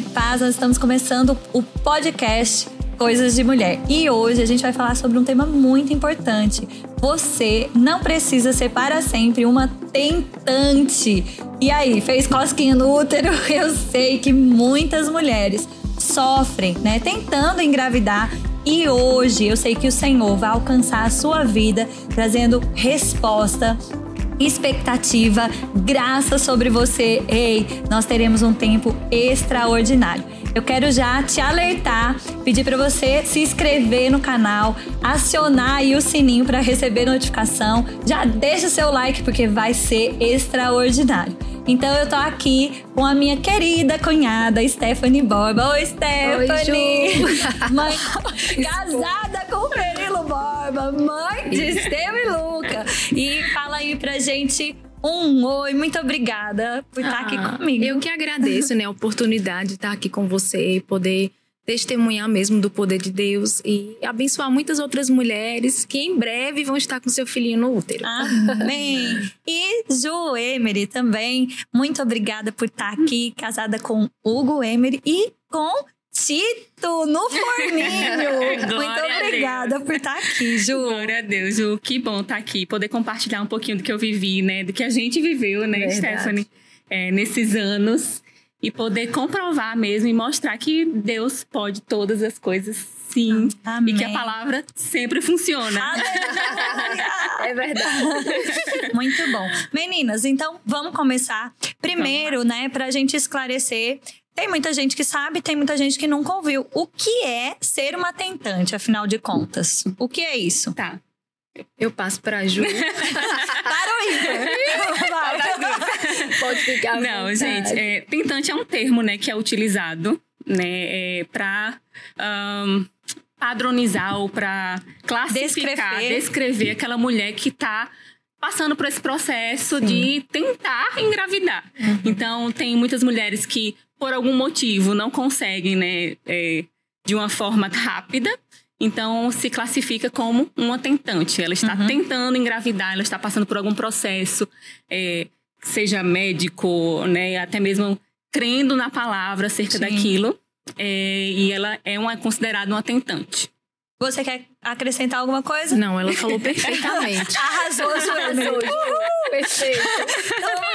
paz. Nós estamos começando o podcast Coisas de Mulher. E hoje a gente vai falar sobre um tema muito importante. Você não precisa ser para sempre uma tentante. E aí, fez cosquinha no útero? Eu sei que muitas mulheres sofrem, né, tentando engravidar e hoje eu sei que o Senhor vai alcançar a sua vida trazendo resposta expectativa, graça sobre você. Ei, nós teremos um tempo extraordinário. Eu quero já te alertar, pedir para você se inscrever no canal, acionar aí o sininho para receber notificação. Já deixa o seu like porque vai ser extraordinário. Então eu tô aqui com a minha querida cunhada Stephanie Borba. Oi, Stephanie! Oi, mãe casada com o Perilo Borba, mãe de Esteu e. E fala aí pra gente um oi, muito obrigada por estar aqui ah, comigo. Eu que agradeço, né, a oportunidade de estar aqui com você, poder testemunhar mesmo do poder de Deus e abençoar muitas outras mulheres que em breve vão estar com seu filhinho no útero. Amém. e Ju Emery também, muito obrigada por estar aqui, casada com Hugo Emery e com Tito no forninho. Muito obrigada por estar aqui, Ju. Glória a Deus, Ju. Que bom estar aqui, poder compartilhar um pouquinho do que eu vivi, né? Do que a gente viveu, né, Verdade. Stephanie, é, nesses anos e poder comprovar mesmo e mostrar que Deus pode todas as coisas sim Amém. e que a palavra sempre funciona. é verdade. Muito bom. Meninas, então vamos começar. Primeiro, vamos né, pra gente esclarecer tem muita gente que sabe, tem muita gente que nunca ouviu. O que é ser uma tentante, afinal de contas? O que é isso? Tá. Eu passo para a Ju. para o Igor. Pode ficar. Não, vontade. gente, é, tentante é um termo, né, que é utilizado, né, é, para um, padronizar ou para classificar, descrever. descrever aquela mulher que está passando por esse processo Sim. de tentar engravidar. Uhum. Então, tem muitas mulheres que, por algum motivo, não conseguem, né, é, de uma forma rápida então, se classifica como uma tentante. Ela está uhum. tentando engravidar, ela está passando por algum processo, é, seja médico, né, até mesmo crendo na palavra acerca Sim. daquilo. É, e ela é uma, considerada uma tentante. Você quer acrescentar alguma coisa? Não, ela falou perfeitamente. Arrasou, Joana. Perfeito. Então.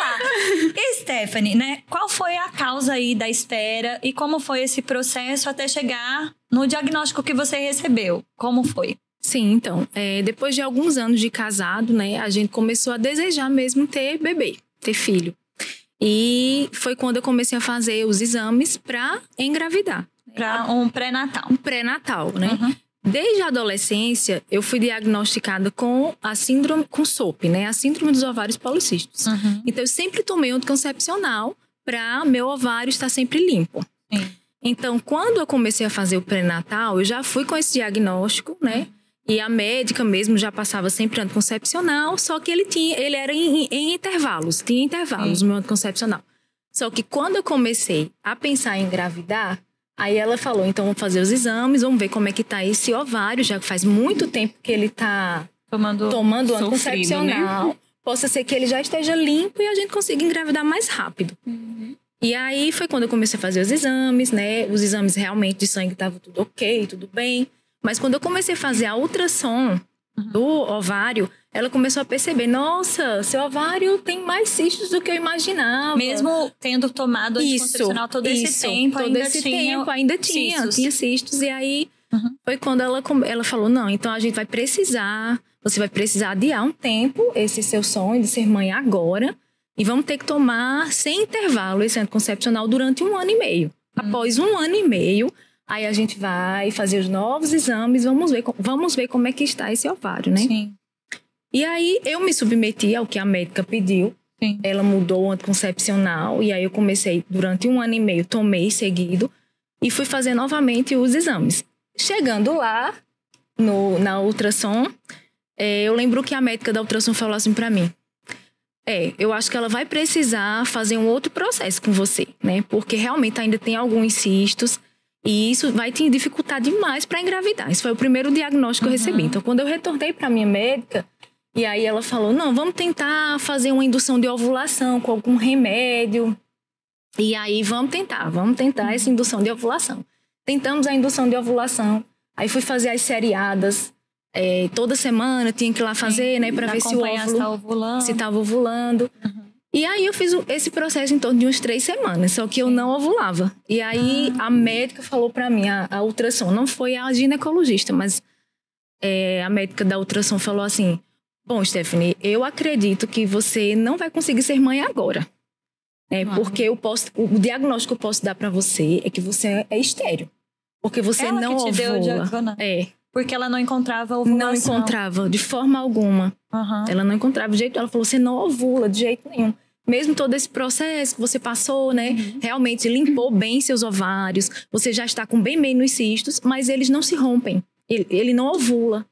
E Stephanie, né? Qual foi a causa aí da espera e como foi esse processo até chegar no diagnóstico que você recebeu? Como foi? Sim, então, é, depois de alguns anos de casado, né, a gente começou a desejar mesmo ter bebê, ter filho. E foi quando eu comecei a fazer os exames para engravidar. Para um pré-natal. Um pré-natal, né? Uhum. Desde a adolescência, eu fui diagnosticada com a síndrome, com SOP, né? A síndrome dos ovários policísticos. Uhum. Então, eu sempre tomei anticoncepcional para meu ovário estar sempre limpo. Sim. Então, quando eu comecei a fazer o pré-natal, eu já fui com esse diagnóstico, né? E a médica mesmo já passava sempre anticoncepcional, só que ele tinha, ele era em, em intervalos, tinha intervalos Sim. no meu anticoncepcional. Só que quando eu comecei a pensar em engravidar, Aí ela falou, então vamos fazer os exames, vamos ver como é que tá esse ovário, já que faz muito tempo que ele tá tomando, tomando anticoncepcional. Né? Possa ser que ele já esteja limpo e a gente consiga engravidar mais rápido. Uhum. E aí foi quando eu comecei a fazer os exames, né? Os exames realmente de sangue estavam tudo ok, tudo bem. Mas quando eu comecei a fazer a ultrassom. Do ovário, ela começou a perceber, nossa, seu ovário tem mais cistos do que eu imaginava. Mesmo tendo tomado anticoncepcional todo isso, esse tempo, todo ainda esse tinha tempo ainda tinha, cistos. tinha cistos. E aí uhum. foi quando ela, ela falou, não, então a gente vai precisar, você vai precisar adiar um tempo esse seu sonho de ser mãe agora. E vamos ter que tomar sem intervalo esse anticoncepcional durante um ano e meio. Uhum. Após um ano e meio, aí a gente vai fazer os novos exames, vamos ver, vamos ver como é que está esse ovário, né? Sim. E aí eu me submeti ao que a médica pediu. Sim. Ela mudou o anticoncepcional e aí eu comecei durante um ano e meio, tomei seguido e fui fazer novamente os exames. Chegando lá no, na ultrassom, é, eu lembro que a médica da ultrassom falou assim para mim: é, eu acho que ela vai precisar fazer um outro processo com você, né? Porque realmente ainda tem alguns cistos e isso vai te dificultar demais para engravidar. Esse foi o primeiro diagnóstico uhum. que eu recebi. Uhum. Então, quando eu retornei para minha médica, e aí ela falou: não, vamos tentar fazer uma indução de ovulação com algum remédio. E aí, vamos tentar, vamos tentar essa indução de ovulação. Tentamos a indução de ovulação, aí fui fazer as seriadas, é, toda semana tinha que ir lá fazer, Sim, né, para ver se o óvulo se ovulando. Se estava ovulando. Uhum. E aí eu fiz esse processo em torno de umas três semanas, só que eu não ovulava. E aí ah. a médica falou para mim, a, a, ultrassom, não foi a ginecologista, mas é, a médica da ultrassom falou assim: Bom, Stephanie, eu acredito que você não vai conseguir ser mãe agora. É, Porque eu posso, o diagnóstico que eu posso dar para você é que você é estéreo. Porque você ela não que te ovula. Deu o diagnóstico. É. Porque ela não encontrava ovulação. Não encontrava, de forma alguma. Uhum. Ela não encontrava de jeito. Ela falou: você não ovula de jeito nenhum. Mesmo todo esse processo que você passou, né? Uhum. Realmente limpou bem seus ovários. Você já está com bem menos cistos, mas eles não se rompem. Ele, ele não ovula.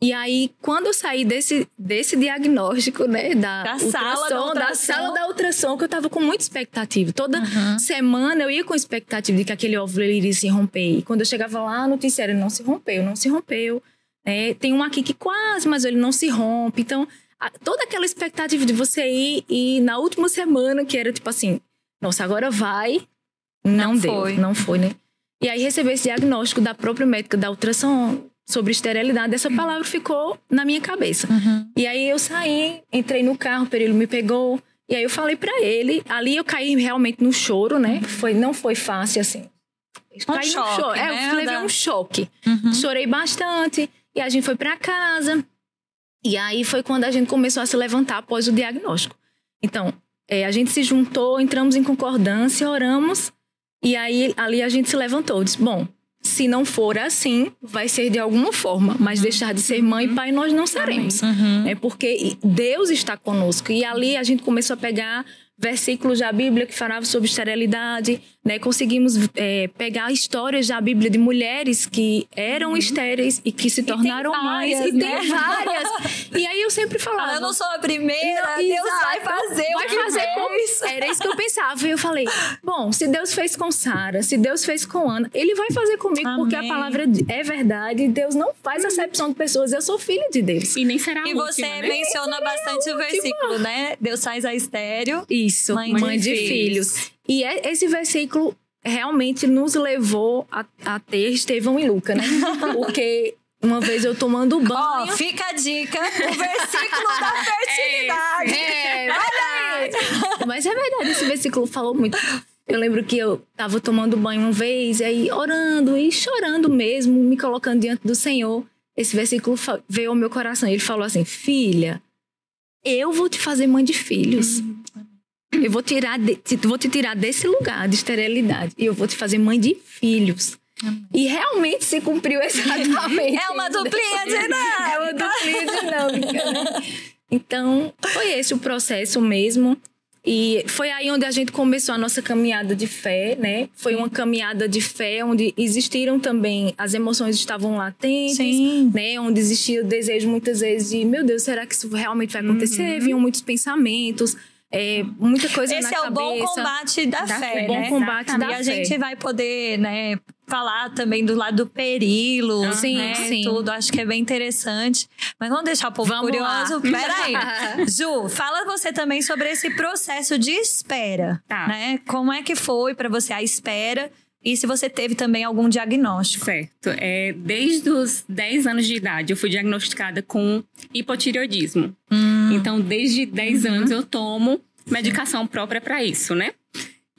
E aí, quando eu saí desse, desse diagnóstico, né, da, da sala da, ultrassom. da sala da ultrassom, que eu tava com muita expectativa. Toda uhum. semana eu ia com expectativa de que aquele óvulo iria se romper. E quando eu chegava lá, a notícia era, não se rompeu, não se rompeu. É, tem um aqui que quase, mas ele não se rompe. Então, toda aquela expectativa de você ir e na última semana, que era tipo assim, nossa, agora vai. Não, não deu, foi. não foi, né? E aí receber esse diagnóstico da própria médica da ultrassom, sobre esterilidade, essa palavra ficou na minha cabeça. Uhum. E aí eu saí, entrei no carro, o Perilo me pegou, e aí eu falei para ele, ali eu caí realmente no choro, né? Uhum. Foi, não foi fácil assim. Um caí choque, no choro. Né? É, eu levei da... um choque. Uhum. Chorei bastante, e a gente foi para casa. E aí foi quando a gente começou a se levantar após o diagnóstico. Então, é, a gente se juntou, entramos em concordância, oramos, e aí ali a gente se levantou. Disse, bom, se não for assim, vai ser de alguma forma, mas deixar de ser mãe e pai nós não seremos. Uhum. É porque Deus está conosco. E ali a gente começou a pegar versículos da Bíblia que falavam sobre esterilidade, né? Conseguimos é, pegar histórias da Bíblia de mulheres que eram uhum. estéreis e que se tornaram várias, mães. E né? tem várias. e aí eu sempre falava... eu não sou a primeira, não, Deus exato, vai fazer Vai fazer com... Era isso que eu pensava. E eu falei, bom, se Deus fez com Sara, se Deus fez com Ana, Ele vai fazer comigo, Amém. porque a palavra é verdade. Deus não faz uhum. acepção de pessoas. Eu sou filha de Deus. E nem será E última, você né? menciona bastante o versículo, né? Deus faz a estéreo. Isso, mãe, mãe de, de filhos. filhos. E é, esse versículo realmente nos levou a, a ter Estevão e Luca, né? Porque uma vez eu tomando banho. Ó, oh, fica a dica: o versículo da fertilidade. É, é verdade. Mas é verdade, esse versículo falou muito. Eu lembro que eu tava tomando banho uma vez, e aí orando e chorando mesmo, me colocando diante do Senhor. Esse versículo veio ao meu coração. Ele falou assim: Filha, eu vou te fazer mãe de filhos. Eu vou tirar de, vou te tirar desse lugar de esterilidade e eu vou te fazer mãe de filhos. E realmente se cumpriu exatamente. É uma duplinha dinâmica. É uma duplinha dinâmica. Né? Então, foi esse o processo mesmo. E foi aí onde a gente começou a nossa caminhada de fé, né? Foi uma caminhada de fé onde existiram também as emoções estavam latentes, Sim. né? Onde existia o desejo muitas vezes de, meu Deus, será que isso realmente vai acontecer? Uhum. Vinham muitos pensamentos é, muita coisa Esse na é cabeça. o bom combate da, da fé, bom né? combate da e fé. a gente vai poder, né, falar também do lado do perilo, uhum. sim, né, sim. tudo. Acho que é bem interessante. Mas vamos deixar o povo vamos curioso. Lá. Peraí. Ju, fala você também sobre esse processo de espera, tá. né? Como é que foi para você a espera? E se você teve também algum diagnóstico? Certo. É, desde os 10 anos de idade, eu fui diagnosticada com hipotireoidismo. Hum. Então, desde 10 uhum. anos, eu tomo medicação própria para isso, né?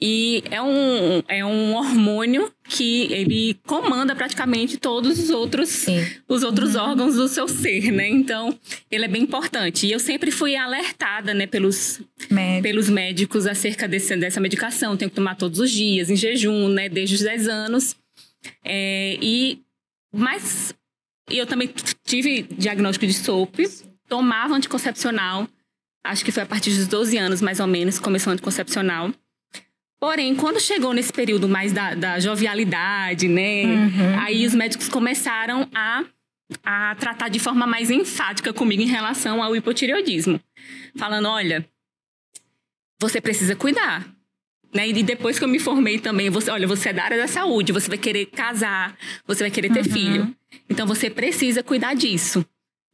E é um, é um hormônio que ele comanda praticamente todos os outros, os outros uhum. órgãos do seu ser, né? Então, ele é bem importante. E eu sempre fui alertada, né, pelos, Médico. pelos médicos acerca desse, dessa medicação. Tenho que tomar todos os dias, em jejum, né, desde os 10 anos. É, e, mas eu também tive diagnóstico de SOP, tomava anticoncepcional. Acho que foi a partir dos 12 anos, mais ou menos, começou anticoncepcional. Porém, quando chegou nesse período mais da, da jovialidade, né? Uhum. Aí os médicos começaram a, a tratar de forma mais enfática comigo em relação ao hipotireoidismo. Falando, olha, você precisa cuidar. Né? E depois que eu me formei também, você, olha, você é da área da saúde, você vai querer casar, você vai querer ter uhum. filho. Então você precisa cuidar disso.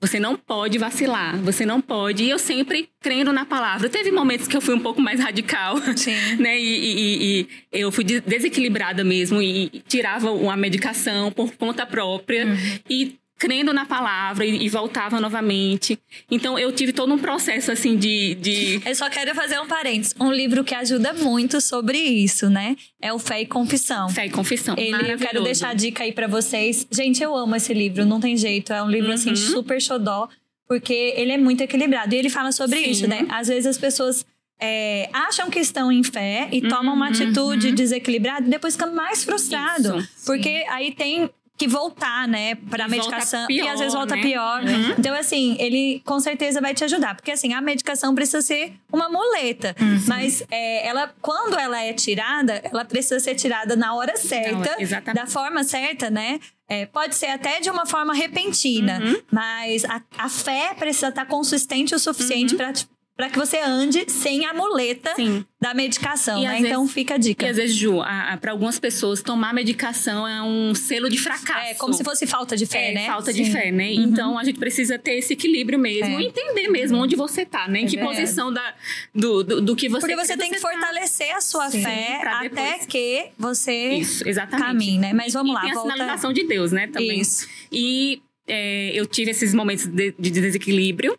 Você não pode vacilar, você não pode. E eu sempre crendo na palavra. Teve momentos que eu fui um pouco mais radical, Sim. né? E, e, e eu fui desequilibrada mesmo e tirava uma medicação por conta própria. Uhum. E crendo na palavra e, e, voltava novamente. Então eu tive todo um processo assim de, de. Eu só quero fazer um parênteses. Um livro que ajuda muito sobre isso, né? É o Fé e Confissão. Fé e Confissão. Ele, eu quero deixar a dica aí para vocês. Gente, eu amo esse livro, não tem jeito. É um livro assim, uhum. assim super xodó, porque ele é muito equilibrado. E ele fala sobre Sim. isso, né? Às vezes as pessoas é, acham que estão em fé e uhum, tomam uma atitude uhum. desequilibrada e depois ficam mais frustrados. Isso, porque aí tem que voltar, né, pra medicação. Pior, e às vezes volta né? pior. Uhum. Então, assim, ele com certeza vai te ajudar. Porque, assim, a medicação precisa ser uma muleta. Uhum. Mas é, ela, quando ela é tirada, ela precisa ser tirada na hora certa, Não, da forma certa, né? É, pode ser até de uma forma repentina, uhum. mas a, a, fé precisa estar consistente o suficiente uhum. para para que você ande sem a muleta Sim. da medicação, né? Vezes, então fica a dica. E às vezes, Ju, para algumas pessoas, tomar medicação é um selo de fracasso. É como se fosse falta de fé, é, né? Falta Sim. de fé, né? Uhum. Então a gente precisa ter esse equilíbrio mesmo, é. entender mesmo onde você tá, né? Em é que posição da, do, do, do, que você Porque você tem que tá. fortalecer a sua Sim, fé até que você Isso, exatamente. caminhe, né? Mas vamos e lá. Tem volta... a sinalização de Deus, né? Também. Isso. E é, eu tive esses momentos de, de desequilíbrio.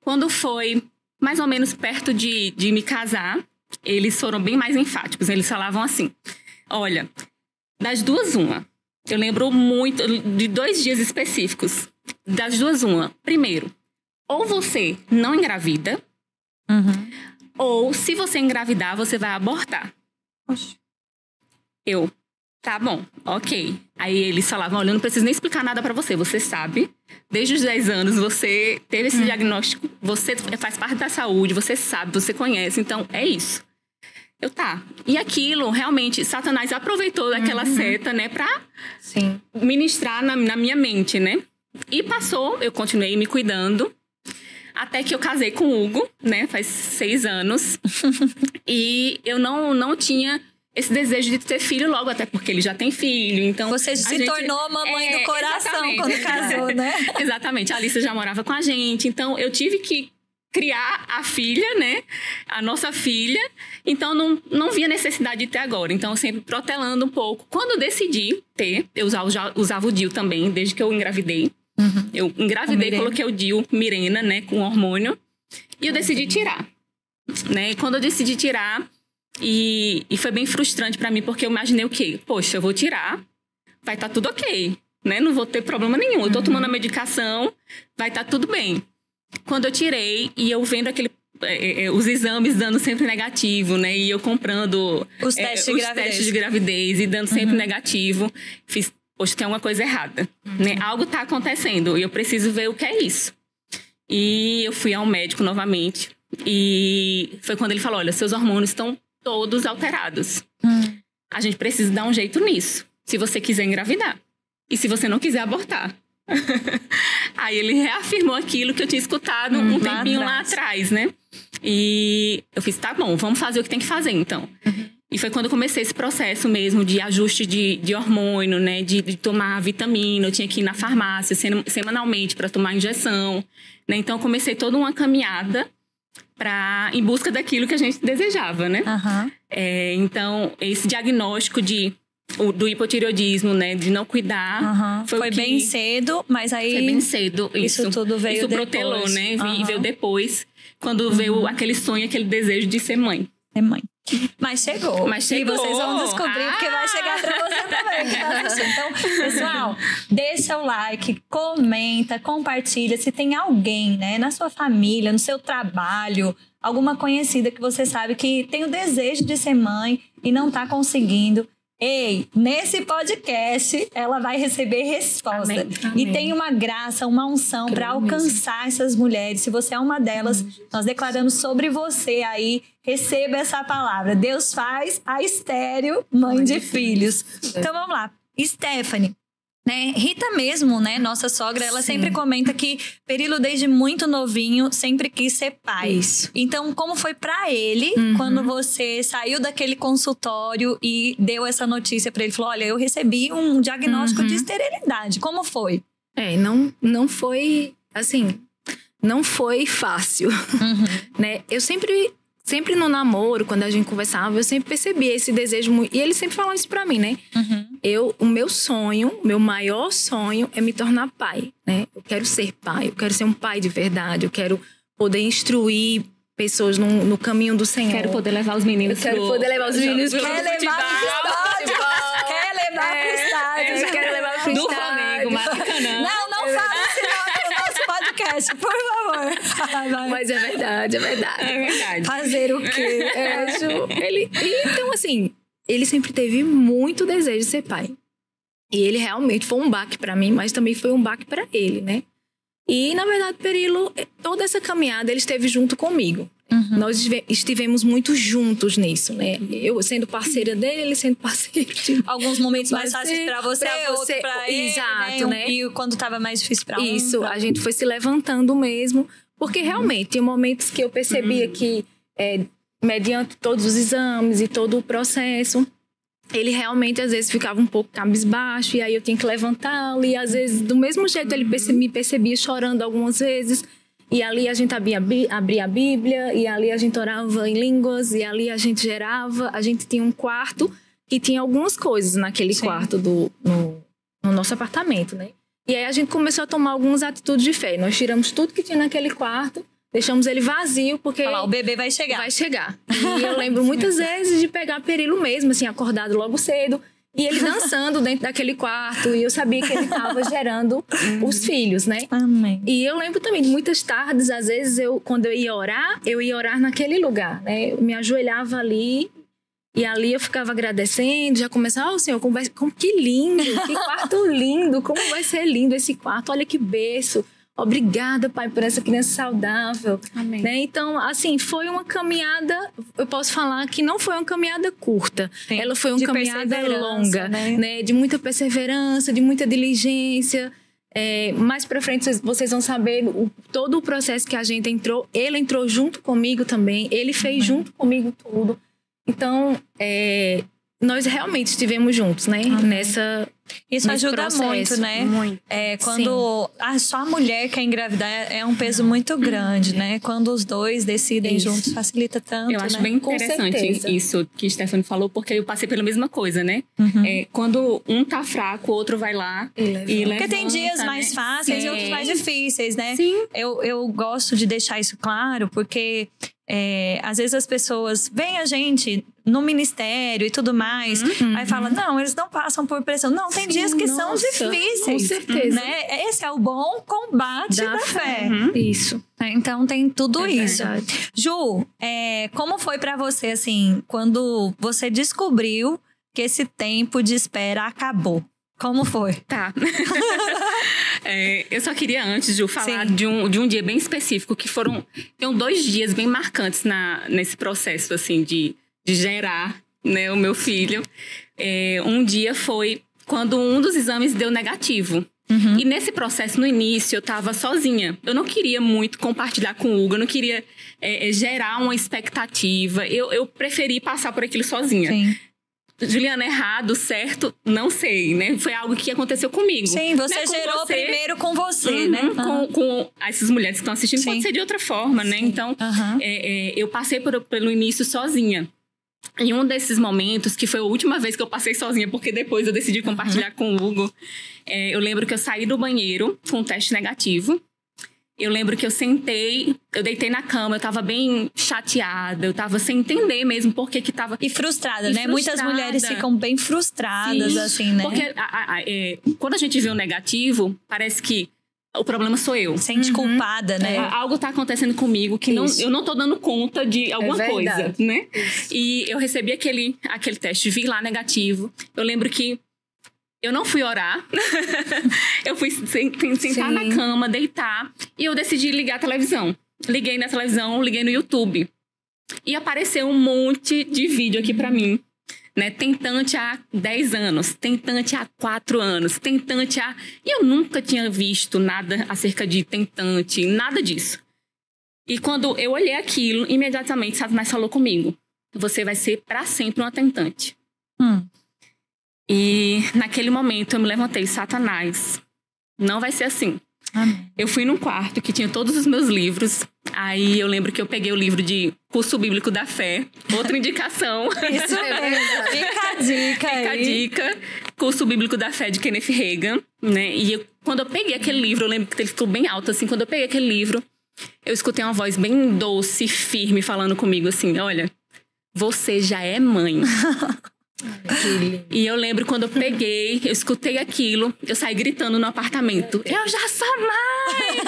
Quando foi mais ou menos perto de, de me casar, eles foram bem mais enfáticos. Eles falavam assim: olha, das duas, uma. Eu lembro muito de dois dias específicos. Das duas, uma. Primeiro, ou você não engravida, uhum. ou se você engravidar, você vai abortar. Oxi. Eu, Tá bom, ok. Aí eles falavam: olha, eu não preciso nem explicar nada para você, você sabe. Desde os 10 anos você teve esse hum. diagnóstico, você faz parte da saúde, você sabe, você conhece, então é isso. Eu tá. E aquilo, realmente, Satanás aproveitou daquela uhum. seta, né, pra Sim. ministrar na, na minha mente, né? E passou, eu continuei me cuidando. Até que eu casei com o Hugo, né? Faz seis anos. e eu não, não tinha esse desejo de ter filho logo, até porque ele já tem filho. Então. Você se gente, tornou mamãe é, do coração exatamente. quando casou, né? exatamente. A Alissa já morava com a gente. Então eu tive que criar a filha, né? A nossa filha. Então não, não via necessidade de ter agora. Então sempre protelando um pouco. Quando eu decidi ter, eu usava, usava o DIL também, desde que eu engravidei. Uhum. Eu engravidei, coloquei o DIL Mirena, né? Com hormônio. E eu decidi tirar. Né? E quando eu decidi tirar, e, e foi bem frustrante para mim, porque eu imaginei o quê? Poxa, eu vou tirar, vai estar tá tudo ok, né? Não vou ter problema nenhum. Eu tô uhum. tomando a medicação, vai estar tá tudo bem. Quando eu tirei e eu vendo aquele é, é, é, os exames dando sempre negativo, né? E eu comprando os testes, é, de, gravidez. testes de gravidez e dando sempre uhum. negativo. Fiz, poxa, tem alguma coisa errada, uhum. né? Algo tá acontecendo e eu preciso ver o que é isso. E eu fui ao médico novamente e foi quando ele falou: olha, seus hormônios estão todos alterados. Hum. A gente precisa dar um jeito nisso. Se você quiser engravidar. E se você não quiser abortar. Aí ele reafirmou aquilo que eu tinha escutado hum, um tempinho lá atrás. lá atrás, né? E eu fiz, tá bom, vamos fazer o que tem que fazer então. Uhum. E foi quando eu comecei esse processo mesmo de ajuste de, de hormônio, né? De, de tomar vitamina. Eu tinha que ir na farmácia semanalmente para tomar injeção. Né? Então, eu comecei toda uma caminhada para em busca daquilo que a gente desejava, né? Uhum. É, então, esse diagnóstico de o, do hipotireoidismo, né? De não cuidar. Uhum. Foi, foi que, bem cedo, mas aí. Foi bem cedo. Isso, isso tudo veio isso depois. Protelou, né? Uhum. Veio depois, quando veio aquele sonho, aquele desejo de ser mãe. Ser mãe. Mas chegou. Mas chegou. E vocês vão descobrir, ah! porque vai chegar pra você também. Tá então, pessoal, deixa o like, comenta, compartilha. Se tem alguém, né, na sua família, no seu trabalho, alguma conhecida que você sabe que tem o desejo de ser mãe e não tá conseguindo, Ei, nesse podcast ela vai receber resposta. Amém, amém. E tem uma graça, uma unção para alcançar mesmo. essas mulheres. Se você é uma delas, amém. nós declaramos sobre você aí, receba essa palavra. Deus faz a estéreo mãe, mãe de, de filhos. filhos. Então vamos lá. Stephanie, né? Rita mesmo, né? Nossa sogra, ela Sim. sempre comenta que Perilo, desde muito novinho, sempre quis ser pai. Isso. Então, como foi para ele uhum. quando você saiu daquele consultório e deu essa notícia para ele? Falou: Olha, eu recebi um diagnóstico uhum. de esterilidade. Como foi? É, não, não foi assim, não foi fácil, uhum. né? Eu sempre sempre no namoro, quando a gente conversava, eu sempre percebia esse desejo muito. E ele sempre falava isso pra mim, né? Uhum. Eu, o meu sonho, meu maior sonho é me tornar pai, né? Eu quero ser pai, eu quero ser um pai de verdade, eu quero poder instruir pessoas no, no caminho do Senhor. Quero poder levar os meninos. Eu quero pro, poder levar os meninos. Quer levar pro estádio. Quer levar pro estádio. Quero levar pro estádio. Do Flamengo, Maracanã. Não, não fala esse nome no nosso podcast, por favor. Mas é verdade, é verdade. É verdade. Fazer o quê? É, ele, então, assim, ele sempre teve muito desejo de ser pai. E ele realmente foi um baque para mim, mas também foi um baque para ele, né? E, na verdade, Perilo, toda essa caminhada ele esteve junto comigo. Uhum. Nós estivemos muito juntos nisso, né? Eu sendo parceira dele, ele sendo parceiro. De... Alguns momentos mais fáceis para você, pra você, pra ele, Exato, né? né? E quando estava mais difícil para um. Isso, pra... a gente foi se levantando mesmo, porque uhum. realmente tinha momentos que eu percebia uhum. que, é, mediante todos os exames e todo o processo, ele realmente às vezes ficava um pouco cabisbaixo e aí eu tinha que levantá-lo e às vezes do mesmo jeito ele perce me percebia chorando algumas vezes e ali a gente abria, abria a Bíblia e ali a gente orava em línguas e ali a gente gerava a gente tinha um quarto que tinha algumas coisas naquele Sim. quarto do no, no nosso apartamento né e aí a gente começou a tomar algumas atitudes de fé nós tiramos tudo que tinha naquele quarto Deixamos ele vazio, porque. Falar, o bebê vai chegar. Vai chegar. E eu lembro muitas vezes de pegar perilo mesmo, assim, acordado logo cedo. E ele dançando dentro daquele quarto. E eu sabia que ele estava gerando os filhos, né? Amém. E eu lembro também de muitas tardes, às vezes, eu, quando eu ia orar, eu ia orar naquele lugar, né? Eu me ajoelhava ali. E ali eu ficava agradecendo, já começava, oh, Senhor, como, vai, como que lindo, que quarto lindo, como vai ser lindo esse quarto, olha que berço. Obrigada, Pai, por essa criança saudável. Amém. Né? Então, assim, foi uma caminhada, eu posso falar que não foi uma caminhada curta. Sim. Ela foi uma de caminhada longa, né? né? De muita perseverança, de muita diligência. É, mais para frente vocês vão saber o, todo o processo que a gente entrou. Ele entrou junto comigo também. Ele fez Amém. junto comigo tudo. Então, é, nós realmente estivemos juntos, né? Amém. Nessa isso ajuda processo. muito, né? Muito. É, quando a, só a mulher quer engravidar é um peso muito grande, né? Quando os dois decidem isso. juntos, facilita tanto. Eu acho né? bem interessante isso que Stephanie falou, porque eu passei pela mesma coisa, né? Uhum. É, quando um tá fraco, o outro vai lá e, levanta. E levanta, porque tem dias mais né? fáceis Sim. e outros mais difíceis, né? Sim. Eu, eu gosto de deixar isso claro, porque é, às vezes as pessoas veem a gente no ministério e tudo mais, uhum. aí fala, não, eles não passam por pressão. Não, tem Sim, dias que nossa, são difíceis. Com certeza. Né? Esse é o bom combate da, da fé. Uhum. Isso. É, então tem tudo é isso. Verdade. Ju, é, como foi para você, assim, quando você descobriu que esse tempo de espera acabou? Como foi? Tá. é, eu só queria antes, Ju, falar de um, de um dia bem específico, que foram. Tem dois dias bem marcantes na, nesse processo, assim, de, de gerar né, o meu filho. É, um dia foi quando um dos exames deu negativo. Uhum. E nesse processo, no início, eu estava sozinha. Eu não queria muito compartilhar com o Hugo, eu não queria é, é, gerar uma expectativa. Eu, eu preferi passar por aquilo sozinha. Sim. Juliana, errado, certo? Não sei, né? Foi algo que aconteceu comigo. Sim, você né? gerou você, primeiro com você, uhum, né? Com, com essas mulheres que estão assistindo, Sim. pode ser de outra forma, né? Então, uhum. é, é, eu passei por, pelo início sozinha. Em um desses momentos, que foi a última vez que eu passei sozinha, porque depois eu decidi compartilhar com o Hugo, é, eu lembro que eu saí do banheiro com um teste negativo. Eu lembro que eu sentei, eu deitei na cama, eu tava bem chateada, eu tava sem entender mesmo por que que tava... E frustrada, e né? Frustrada. Muitas mulheres ficam bem frustradas, Sim, assim, né? Porque a, a, a, é, quando a gente vê o negativo, parece que o problema sou eu. Sente uhum. culpada, né? É, algo tá acontecendo comigo que não, eu não tô dando conta de alguma é coisa, né? Isso. E eu recebi aquele, aquele teste, vi lá negativo. Eu lembro que eu não fui orar. eu fui sentar Sim. na cama, deitar. E eu decidi ligar a televisão. Liguei na televisão, liguei no YouTube. E apareceu um monte de vídeo aqui para mim. Né? Tentante há 10 anos, tentante há 4 anos, tentante há. E eu nunca tinha visto nada acerca de tentante, nada disso. E quando eu olhei aquilo, imediatamente Satanás falou comigo: Você vai ser para sempre uma tentante. Hum. E naquele momento eu me levantei, Satanás, não vai ser assim. Amém. Eu fui num quarto que tinha todos os meus livros. Aí eu lembro que eu peguei o livro de Curso Bíblico da Fé. Outra indicação. Isso mesmo. Fica a dica Fica aí. a dica. Curso Bíblico da Fé de Kenneth Reagan, né? E eu, quando eu peguei aquele livro, eu lembro que ele ficou bem alto, assim. Quando eu peguei aquele livro, eu escutei uma voz bem doce, firme, falando comigo assim: Olha, você já é mãe. E eu lembro quando eu peguei, eu escutei aquilo, eu saí gritando no apartamento. Eu já sou mãe!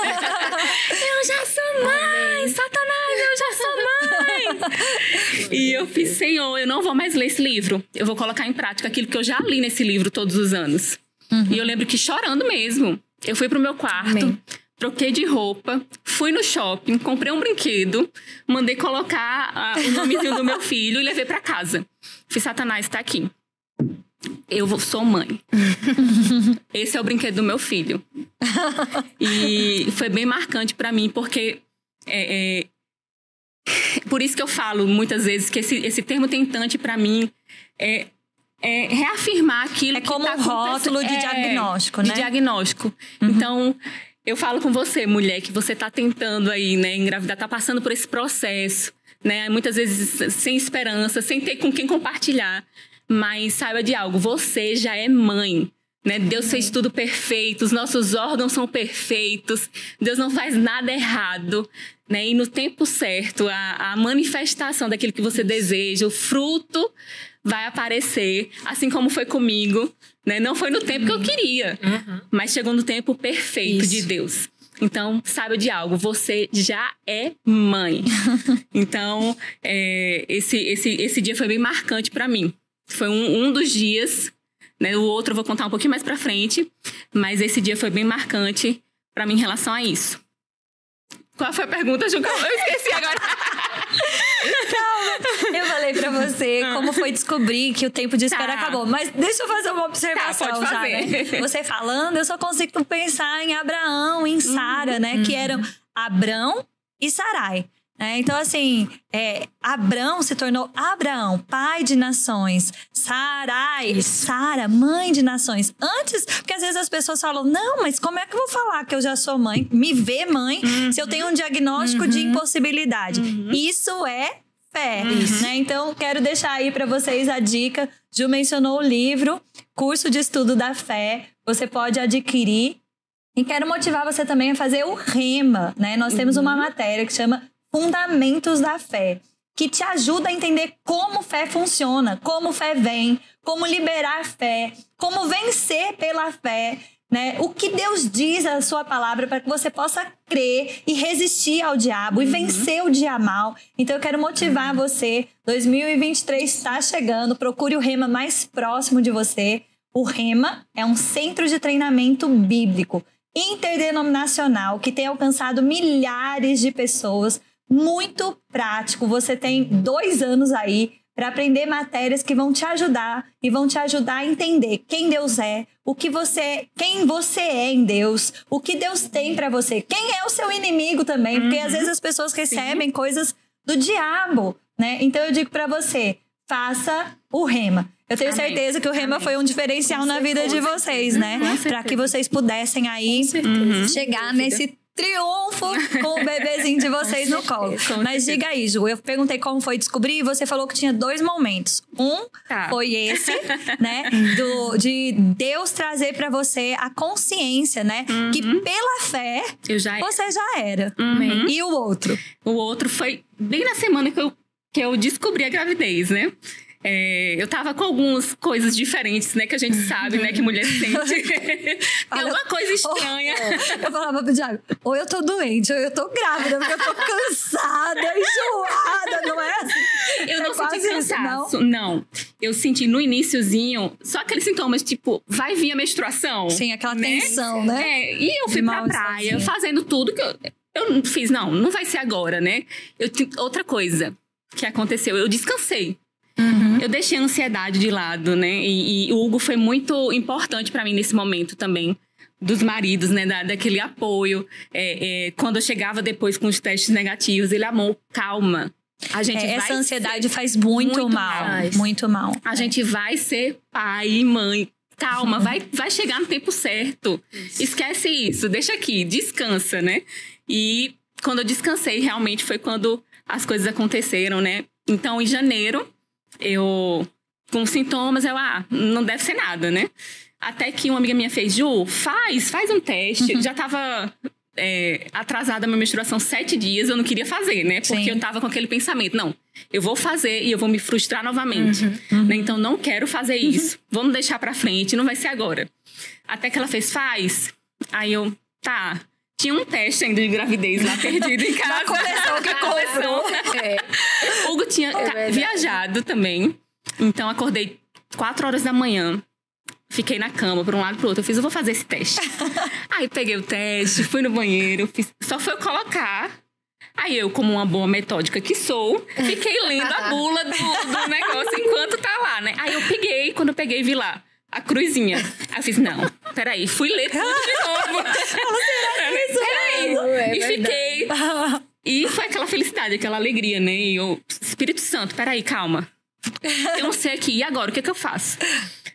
eu já sou mãe! Satanás, eu já sou mãe! e eu fiz, Senhor, eu não vou mais ler esse livro. Eu vou colocar em prática aquilo que eu já li nesse livro todos os anos. Uhum. E eu lembro que chorando mesmo, eu fui pro meu quarto. Amém troquei de roupa, fui no shopping, comprei um brinquedo, mandei colocar uh, o nomezinho do meu filho e levei para casa. Fiz Satanás tá aqui. Eu sou mãe. Esse é o brinquedo do meu filho. E foi bem marcante para mim, porque é, é, por isso que eu falo muitas vezes que esse, esse termo tentante para mim é, é, reafirmar aquilo é que como tá um rótulo de é, diagnóstico, né? De diagnóstico. Uhum. Então, eu falo com você, mulher, que você está tentando aí, né, engravidar, está passando por esse processo, né? Muitas vezes sem esperança, sem ter com quem compartilhar. Mas saiba de algo, você já é mãe. Né? Deus fez tudo perfeito, os nossos órgãos são perfeitos, Deus não faz nada errado. Né? E no tempo certo, a, a manifestação daquilo que você deseja, o fruto vai aparecer, assim como foi comigo. Né? Não foi no tempo que eu queria, uhum. mas chegou no tempo perfeito Isso. de Deus. Então, saiba de algo, você já é mãe. então, é, esse, esse, esse dia foi bem marcante para mim. Foi um, um dos dias, né? O outro eu vou contar um pouquinho mais para frente, mas esse dia foi bem marcante para mim em relação a isso. Qual foi a pergunta, Ju? Eu esqueci agora. Eu falei pra você como foi descobrir que o tempo de espera tá. acabou. Mas deixa eu fazer uma observação tá, já, né? Você falando, eu só consigo pensar em Abraão, em Sara, né? Que uhum. eram Abrão e Sarai. É, então, assim, é, Abrão se tornou Abraão, pai de nações. Sarai, Sara, mãe de nações. Antes, porque às vezes as pessoas falam, não, mas como é que eu vou falar que eu já sou mãe? Me ver mãe uhum. se eu tenho um diagnóstico uhum. de impossibilidade. Uhum. Isso é fé, uhum. né? Então, quero deixar aí para vocês a dica. Ju mencionou o livro, Curso de Estudo da Fé. Você pode adquirir. E quero motivar você também a fazer o REMA, né? Nós temos uma uhum. matéria que chama Fundamentos da Fé, que te ajuda a entender como fé funciona, como fé vem, como liberar fé, como vencer pela fé. Né? O que Deus diz a sua palavra para que você possa crer e resistir ao diabo uhum. e vencer o dia mal. Então eu quero motivar uhum. você. 2023 está chegando. Procure o Rema mais próximo de você. O Rema é um centro de treinamento bíblico interdenominacional que tem alcançado milhares de pessoas muito prático. Você tem dois anos aí para aprender matérias que vão te ajudar e vão te ajudar a entender quem Deus é, o que você, quem você é em Deus, o que Deus tem para você, quem é o seu inimigo também, porque uhum. às vezes as pessoas recebem Sim. coisas do diabo, né? Então eu digo para você, faça o rema. Eu tenho Amém. certeza que o Rema Amém. foi um diferencial na vida de vocês, né? Para que vocês pudessem aí chegar nesse triunfo com o bebezinho de vocês no colo. Mas diga aí, Ju, eu perguntei como foi descobrir e você falou que tinha dois momentos. Um tá. foi esse, né, do, de Deus trazer para você a consciência, né, uhum. que pela fé já você já era. Uhum. E o outro? O outro foi bem na semana que eu, que eu descobri a gravidez, né? É, eu tava com algumas coisas diferentes, né? Que a gente sabe, né? Que mulher sente. Tem alguma coisa estranha. Oh, eu falava pro Diago, ou eu tô doente, ou eu tô grávida, porque eu tô cansada, enjoada, não é assim? Eu não senti cansaço, isso, não? não. Eu senti no iníciozinho, só aqueles sintomas, tipo, vai vir a menstruação. Sim, aquela né? tensão, né? É, e eu fui pra praia, fazendo tudo que eu... Eu fiz, não, não vai ser agora, né? Eu, outra coisa que aconteceu, eu descansei. Uhum. Eu deixei a ansiedade de lado, né? E, e o Hugo foi muito importante para mim nesse momento também. Dos maridos, né? Da, daquele apoio. É, é, quando eu chegava depois com os testes negativos, ele amou, calma. A gente é, essa ansiedade faz muito, muito mal. Mais. Muito mal. A gente vai ser pai e mãe calma, vai, vai chegar no tempo certo. Isso. Esquece isso, deixa aqui, descansa, né? E quando eu descansei, realmente foi quando as coisas aconteceram, né? Então, em janeiro, eu com sintomas, eu, ah, não deve ser nada, né? Até que uma amiga minha fez, Ju, faz, faz um teste. Uhum. Já tava é, atrasada a minha menstruação sete dias, eu não queria fazer, né? Porque Sim. eu tava com aquele pensamento, não, eu vou fazer e eu vou me frustrar novamente. Uhum, uhum. Né? Então, não quero fazer uhum. isso. Vamos deixar pra frente, não vai ser agora. Até que ela fez, faz. Aí eu, tá. Tinha um teste ainda de gravidez lá perdido em casa. Já começou que começou. é. Tinha é viajado também. Então, acordei quatro horas da manhã. Fiquei na cama, para um lado e pro outro. Eu fiz, eu vou fazer esse teste. Aí peguei o teste, fui no banheiro, fiz, só foi eu colocar. Aí eu, como uma boa metódica que sou, fiquei lendo a bula do, do negócio enquanto tá lá, né? Aí eu peguei, quando eu peguei, vi lá a cruzinha. Aí eu fiz, não, peraí, fui ler tudo de novo. peraí. É e fiquei. E foi aquela felicidade, aquela alegria, né? E eu, Espírito Santo, peraí, calma. Eu não sei aqui, e agora? O que é que eu faço?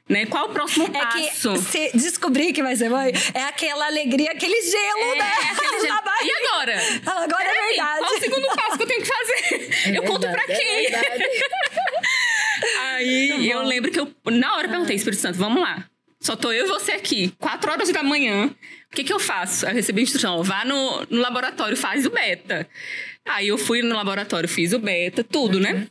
Né? Qual o próximo passo? É que se descobrir que vai ser mãe, é aquela alegria, aquele gelo, é, né? Aquele gelo. E agora? Agora é verdade. Qual o segundo passo que eu tenho que fazer? É eu conto pra é quem? Aí eu lembro que eu, na hora, perguntei, Espírito Santo, vamos lá. Só tô eu e você aqui, quatro horas da manhã. O que que eu faço? Eu recebi a instrução, vá no, no laboratório, faz o beta. Aí eu fui no laboratório, fiz o beta, tudo, né? uhum. né?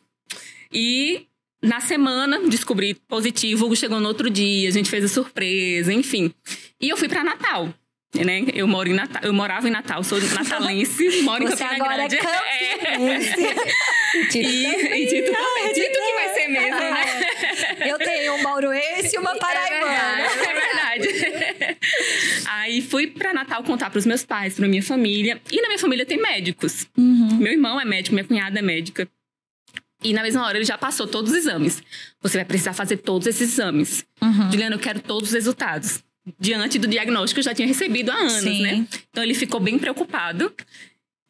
E na semana descobri positivo, o Hugo chegou no outro dia, a gente fez a surpresa, enfim. E eu fui para Natal. Né? Eu moro em Natal, eu morava em Natal, sou natalense, moro Você em Campina agora Grande. É campinense. É. e, e Tito também. Tito que vai ser mesmo, né? Eu tenho um mauruense e uma paraibana. É verdade. Aí fui para Natal contar para os meus pais, para minha família. E na minha família tem médicos. Uhum. Meu irmão é médico, minha cunhada é médica. E na mesma hora ele já passou todos os exames. Você vai precisar fazer todos esses exames. Uhum. Juliana, eu quero todos os resultados. Diante do diagnóstico que eu já tinha recebido há anos, Sim. né? Então ele ficou bem preocupado.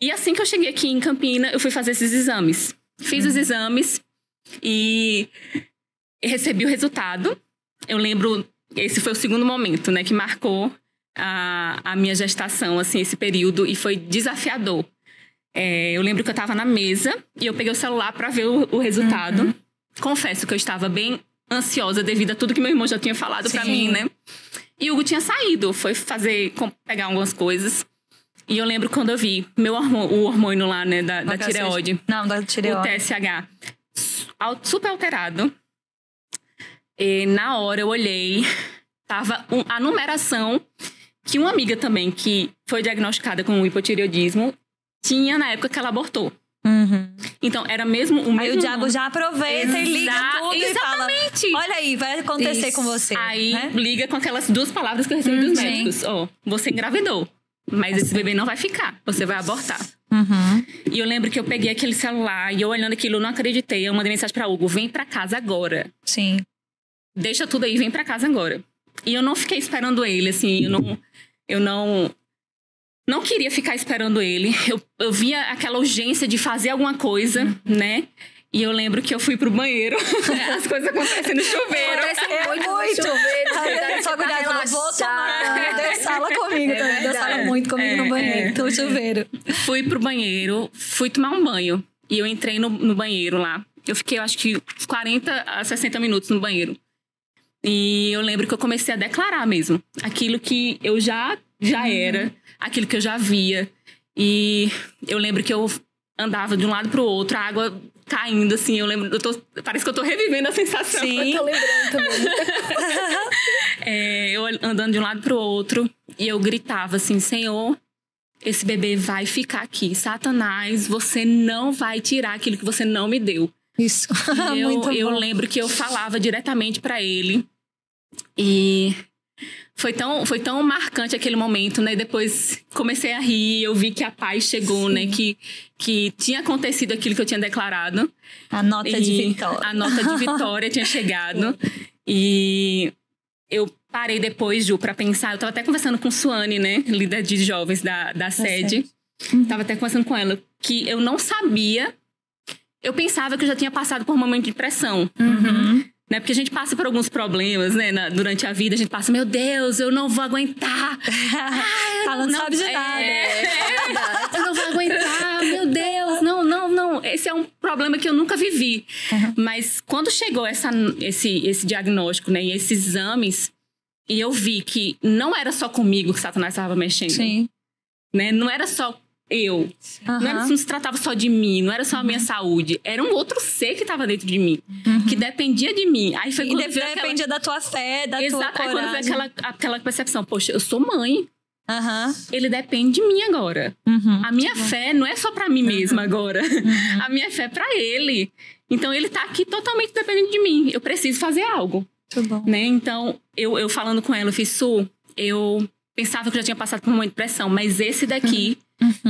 E assim que eu cheguei aqui em Campina, eu fui fazer esses exames. Fiz uhum. os exames e recebi o resultado. Eu lembro, esse foi o segundo momento, né, que marcou a, a minha gestação, assim, esse período, e foi desafiador. É, eu lembro que eu estava na mesa e eu peguei o celular para ver o, o resultado. Uhum. Confesso que eu estava bem ansiosa devido a tudo que meu irmão já tinha falado para mim, né? E o Hugo tinha saído, foi fazer, pegar algumas coisas. E eu lembro quando eu vi meu hormônio, o hormônio lá, né, da, da tireoide. Não, da tireoide. O TSH. Super alterado. E na hora eu olhei, tava um, a numeração que uma amiga também que foi diagnosticada com hipotireoidismo tinha na época que ela abortou. Uhum. Então, era mesmo o mesmo. Aí o diabo já aproveita Exa e liga tudo exatamente. e fala: Olha aí, vai acontecer Isso. com você. Aí né? liga com aquelas duas palavras que eu recebi uhum. dos médicos: Ó, oh, você engravidou, mas esse bebê não vai ficar, você vai abortar. Uhum. E eu lembro que eu peguei aquele celular e eu olhando aquilo, eu não acreditei. Eu mandei mensagem pra Hugo: vem pra casa agora. Sim. Deixa tudo aí, vem pra casa agora. E eu não fiquei esperando ele, assim, eu não. Eu não não queria ficar esperando ele. Eu, eu via aquela urgência de fazer alguma coisa, né? E eu lembro que eu fui pro banheiro. As coisas acontecem no chuveiro. Acontece é muito, muito. chuveiro. Só cuidado, eu vou tomar. Deus sala comigo é também. Deus fala muito comigo é, no banheiro, é. no chuveiro. Fui pro banheiro, fui tomar um banho. E eu entrei no, no banheiro lá. Eu fiquei, eu acho que, 40 a 60 minutos no banheiro. E eu lembro que eu comecei a declarar mesmo. Aquilo que eu já, já uhum. era aquilo que eu já via. E eu lembro que eu andava de um lado pro outro, a água caindo, assim. Eu lembro, eu tô, parece que eu tô revivendo a sensação. Sim, eu tô lembrando também. é, eu andando de um lado pro outro e eu gritava assim: Senhor, esse bebê vai ficar aqui. Satanás, você não vai tirar aquilo que você não me deu. Isso. eu, eu lembro que eu falava diretamente para ele. E foi tão, foi tão marcante aquele momento, né? Depois comecei a rir, eu vi que a paz chegou, né? Sim. né? Que, que tinha acontecido aquilo que eu tinha declarado. A nota e de vitória. A nota de vitória tinha chegado. E eu parei depois, Ju, para pensar. Eu tava até conversando com Suane, né? Líder de jovens da, da sede. Uhum. Tava até conversando com ela que eu não sabia. Eu pensava que eu já tinha passado por um momento de pressão. Uhum né? Porque a gente passa por alguns problemas, né? Na, durante a vida, a gente passa, meu Deus, eu não vou aguentar. ah, Ela não, sabe de nada. É, é eu não vou aguentar, meu Deus. Não, não, não. Esse é um problema que eu nunca vivi. Uhum. Mas quando chegou essa, esse, esse diagnóstico, né? E esses exames, e eu vi que não era só comigo que Satanás estava mexendo. Sim. Né? Não era só eu. Uhum. Não, era, não, se tratava só de mim, não era só a minha uhum. saúde. Era um outro ser que estava dentro de mim, uhum. que dependia de mim. Aí foi e quando dependia aquela... da tua fé, da Exato, tua coragem. Exato, aquela, aquela percepção, poxa, eu sou mãe. Uhum. Ele depende de mim agora. Uhum. A minha fé não é só para mim mesma agora. A minha fé é para ele. Então ele tá aqui totalmente dependendo de mim. Eu preciso fazer algo. Muito bom. Né? Então, eu, eu falando com ela, eu fiz, Su, eu pensava que eu já tinha passado por um momento de pressão, mas esse daqui uhum.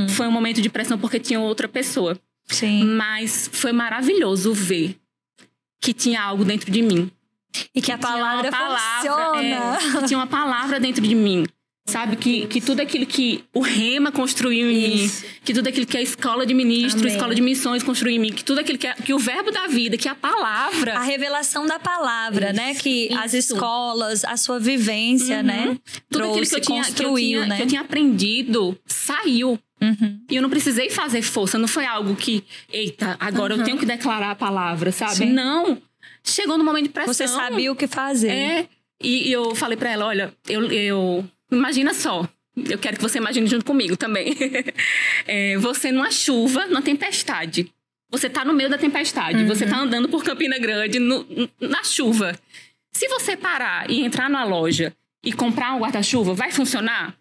Foi um momento de pressão porque tinha outra pessoa. Sim. Mas foi maravilhoso ver que tinha algo dentro de mim. E que, que a palavra, palavra funciona. É, que tinha uma palavra dentro de mim. Sabe? Que, que tudo aquilo que o Rema construiu em Isso. mim, que tudo aquilo que a escola de ministro, a escola de missões construiu em mim, que tudo aquilo que, que o verbo da vida, que a palavra. A revelação da palavra, Isso. né? Que Isso. as escolas, a sua vivência, uhum. né? Tudo aquilo que eu, tinha, construiu, que eu tinha, né? que eu tinha aprendido saiu. Uhum. E eu não precisei fazer força, não foi algo que, eita, agora uhum. eu tenho que declarar a palavra, sabe? Sim. Não. Chegou no momento de pressão. Você sabia o que fazer. É. E, e eu falei para ela, olha, eu, eu Imagina só. Eu quero que você imagine junto comigo também. é, você numa chuva, numa tempestade. Você tá no meio da tempestade. Uhum. Você tá andando por Campina Grande no, na chuva. Se você parar e entrar numa loja e comprar um guarda-chuva, vai funcionar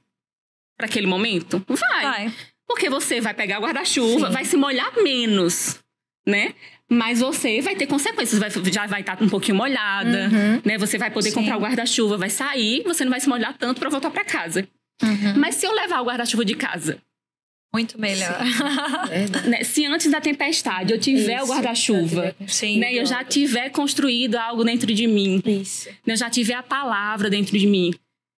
para aquele momento? Vai. vai. Porque você vai pegar o guarda-chuva, vai se molhar menos, né? Mas você vai ter consequências, vai, já vai estar tá um pouquinho molhada, uhum. né? Você vai poder Sim. comprar o guarda-chuva, vai sair, você não vai se molhar tanto para voltar para casa. Uhum. Mas se eu levar o guarda-chuva de casa, muito melhor. né? Se antes da tempestade eu tiver Isso, o guarda-chuva, né? eu já tiver construído algo dentro de mim, Isso. Né? eu já tiver a palavra dentro de mim,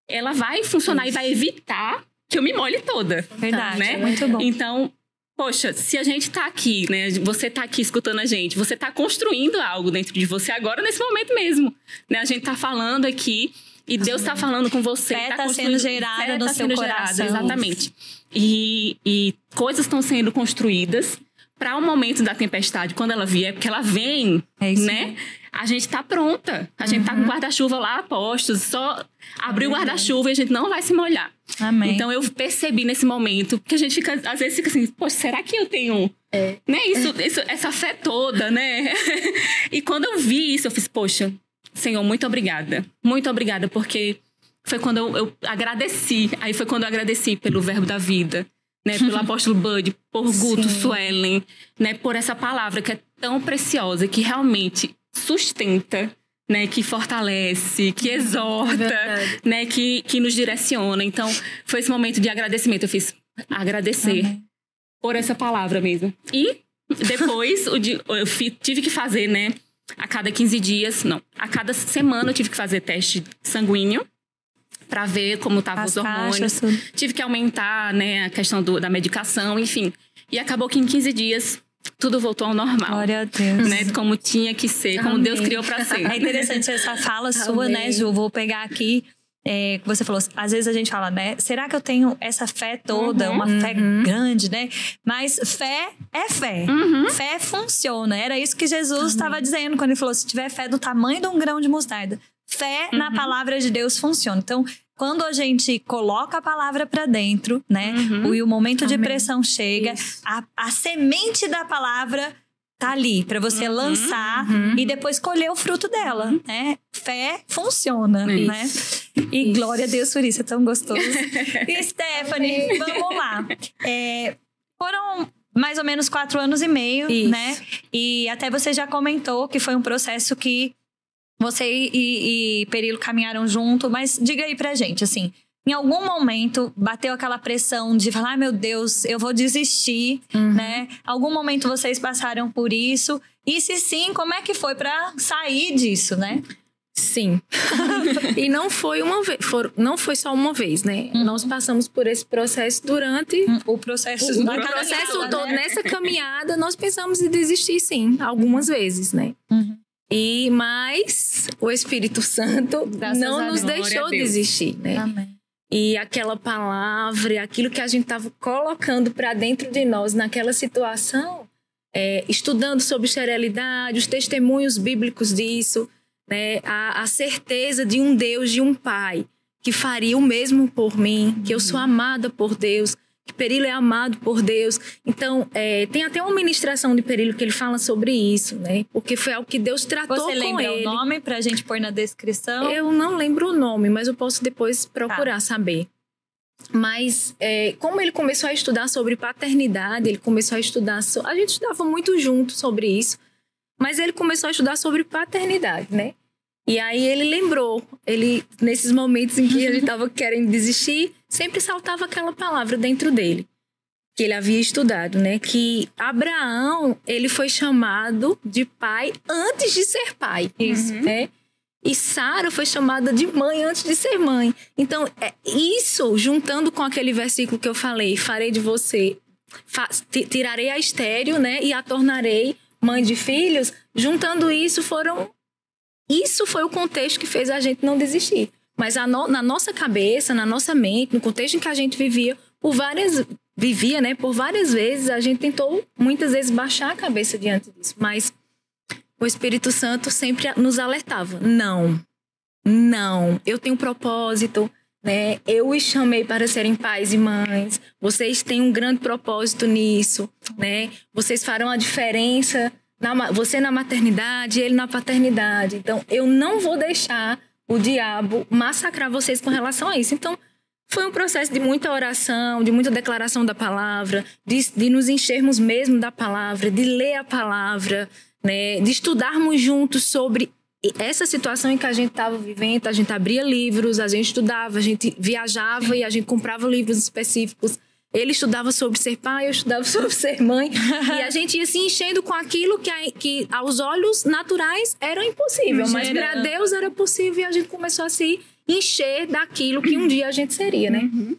ela vai funcionar Isso. e vai evitar que eu me molhe toda. Verdade, né? muito bom. Então, Poxa, se a gente tá aqui, né? Você tá aqui escutando a gente, você tá construindo algo dentro de você agora, nesse momento mesmo. Né? A gente tá falando aqui e Deus tá falando com você. Fé tá, tá sendo gerada no tá seu coração. Gerada, exatamente. E, e coisas estão sendo construídas para o momento da tempestade, quando ela vier, porque ela vem, é né? A gente tá pronta. A gente uhum. tá com o uhum. guarda-chuva lá postos, só abrir o guarda-chuva e a gente não vai se molhar. Amém. Então eu percebi nesse momento, porque a gente fica, às vezes fica assim, poxa, será que eu tenho é. né, isso, isso, essa fé toda, né? e quando eu vi isso, eu fiz, poxa, Senhor, muito obrigada. Muito obrigada, porque foi quando eu, eu agradeci. Aí foi quando eu agradeci pelo verbo da vida né, pelo apóstolo Bud, por Guto Sim. Suelen, né, por essa palavra que é tão preciosa, que realmente sustenta, né, que fortalece, que exorta, é né, que, que nos direciona. Então, foi esse momento de agradecimento. Eu fiz agradecer Amém. por essa palavra mesmo. E depois eu tive que fazer, né, a cada 15 dias, não, a cada semana eu tive que fazer teste sanguíneo para ver como estavam os hormônios. Tive que aumentar, né, a questão do, da medicação, enfim. E acabou que em 15 dias tudo voltou ao normal. Glória a Deus. Né? Como tinha que ser, como Amém. Deus criou para ser. É interessante essa fala sua, né, Amém. né, Ju? Vou pegar aqui. É, você falou, às vezes a gente fala, né? Será que eu tenho essa fé toda, uhum, uma fé uhum. grande, né? Mas fé é fé. Uhum. Fé funciona. Era isso que Jesus estava dizendo quando ele falou: se tiver fé do tamanho de um grão de mostarda, fé uhum. na palavra de Deus funciona. Então, quando a gente coloca a palavra para dentro, né? Uhum. E o momento Amém. de pressão chega, a, a, semente da palavra tá ali para você uhum. lançar uhum. e depois colher o fruto dela, uhum. né? Fé funciona, isso. né? E isso. glória a Deus por isso, é tão gostoso. e Stephanie, vamos lá. É, foram mais ou menos quatro anos e meio, isso. né? E até você já comentou que foi um processo que você e, e Perilo caminharam junto, mas diga aí pra gente, assim, em algum momento bateu aquela pressão de falar, ah, meu Deus, eu vou desistir, uhum. né? Algum momento vocês passaram por isso? E se sim, como é que foi para sair disso, né? Sim. e não foi uma vez, for, não foi só uma vez, né? Uhum. Nós passamos por esse processo durante uhum. o processo, o, processo todo. Né? Nessa caminhada, nós pensamos em desistir, sim, algumas vezes, né? Uhum. E mas o Espírito Santo Graças não nos deixou desistir, né? Amém. E aquela palavra, aquilo que a gente estava colocando para dentro de nós naquela situação, é, estudando sobre esterilidade, os testemunhos bíblicos disso, né, a, a, certeza de um Deus, de um Pai, que faria o mesmo por mim, que eu sou amada por Deus, que Perillo é amado por Deus. Então, é, tem até uma ministração de Perillo que ele fala sobre isso, né? Porque foi algo que Deus tratou Você com ele. Você lembra o nome pra gente pôr na descrição? Eu não lembro o nome, mas eu posso depois procurar tá. saber. Mas, é, como ele começou a estudar sobre paternidade, ele começou a estudar... So... A gente estudava muito junto sobre isso, mas ele começou a estudar sobre paternidade, né? E aí ele lembrou, ele nesses momentos em que ele estava querendo desistir, sempre saltava aquela palavra dentro dele que ele havia estudado, né? Que Abraão ele foi chamado de pai antes de ser pai, isso, uhum. né? E Sara foi chamada de mãe antes de ser mãe. Então, é isso, juntando com aquele versículo que eu falei, farei de você, tirarei a estéreo, né? E a tornarei mãe de filhos. Juntando isso, foram isso foi o contexto que fez a gente não desistir. Mas no, na nossa cabeça, na nossa mente, no contexto em que a gente vivia, por várias vivia, né? Por várias vezes a gente tentou muitas vezes baixar a cabeça diante disso, mas o Espírito Santo sempre nos alertava: não, não, eu tenho um propósito, né? Eu os chamei para serem pais e mães. Vocês têm um grande propósito nisso, né? Vocês farão a diferença na, você na maternidade, ele na paternidade. Então, eu não vou deixar o diabo massacrar vocês com relação a isso. Então, foi um processo de muita oração, de muita declaração da palavra, de, de nos enchermos mesmo da palavra, de ler a palavra, né, de estudarmos juntos sobre essa situação em que a gente estava vivendo. A gente abria livros, a gente estudava, a gente viajava e a gente comprava livros específicos ele estudava sobre ser pai, eu estudava sobre ser mãe. e a gente ia se enchendo com aquilo que, a, que aos olhos naturais era impossível. Mas para Deus era possível e a gente começou a se encher daquilo que um dia a gente seria, né? Uhum.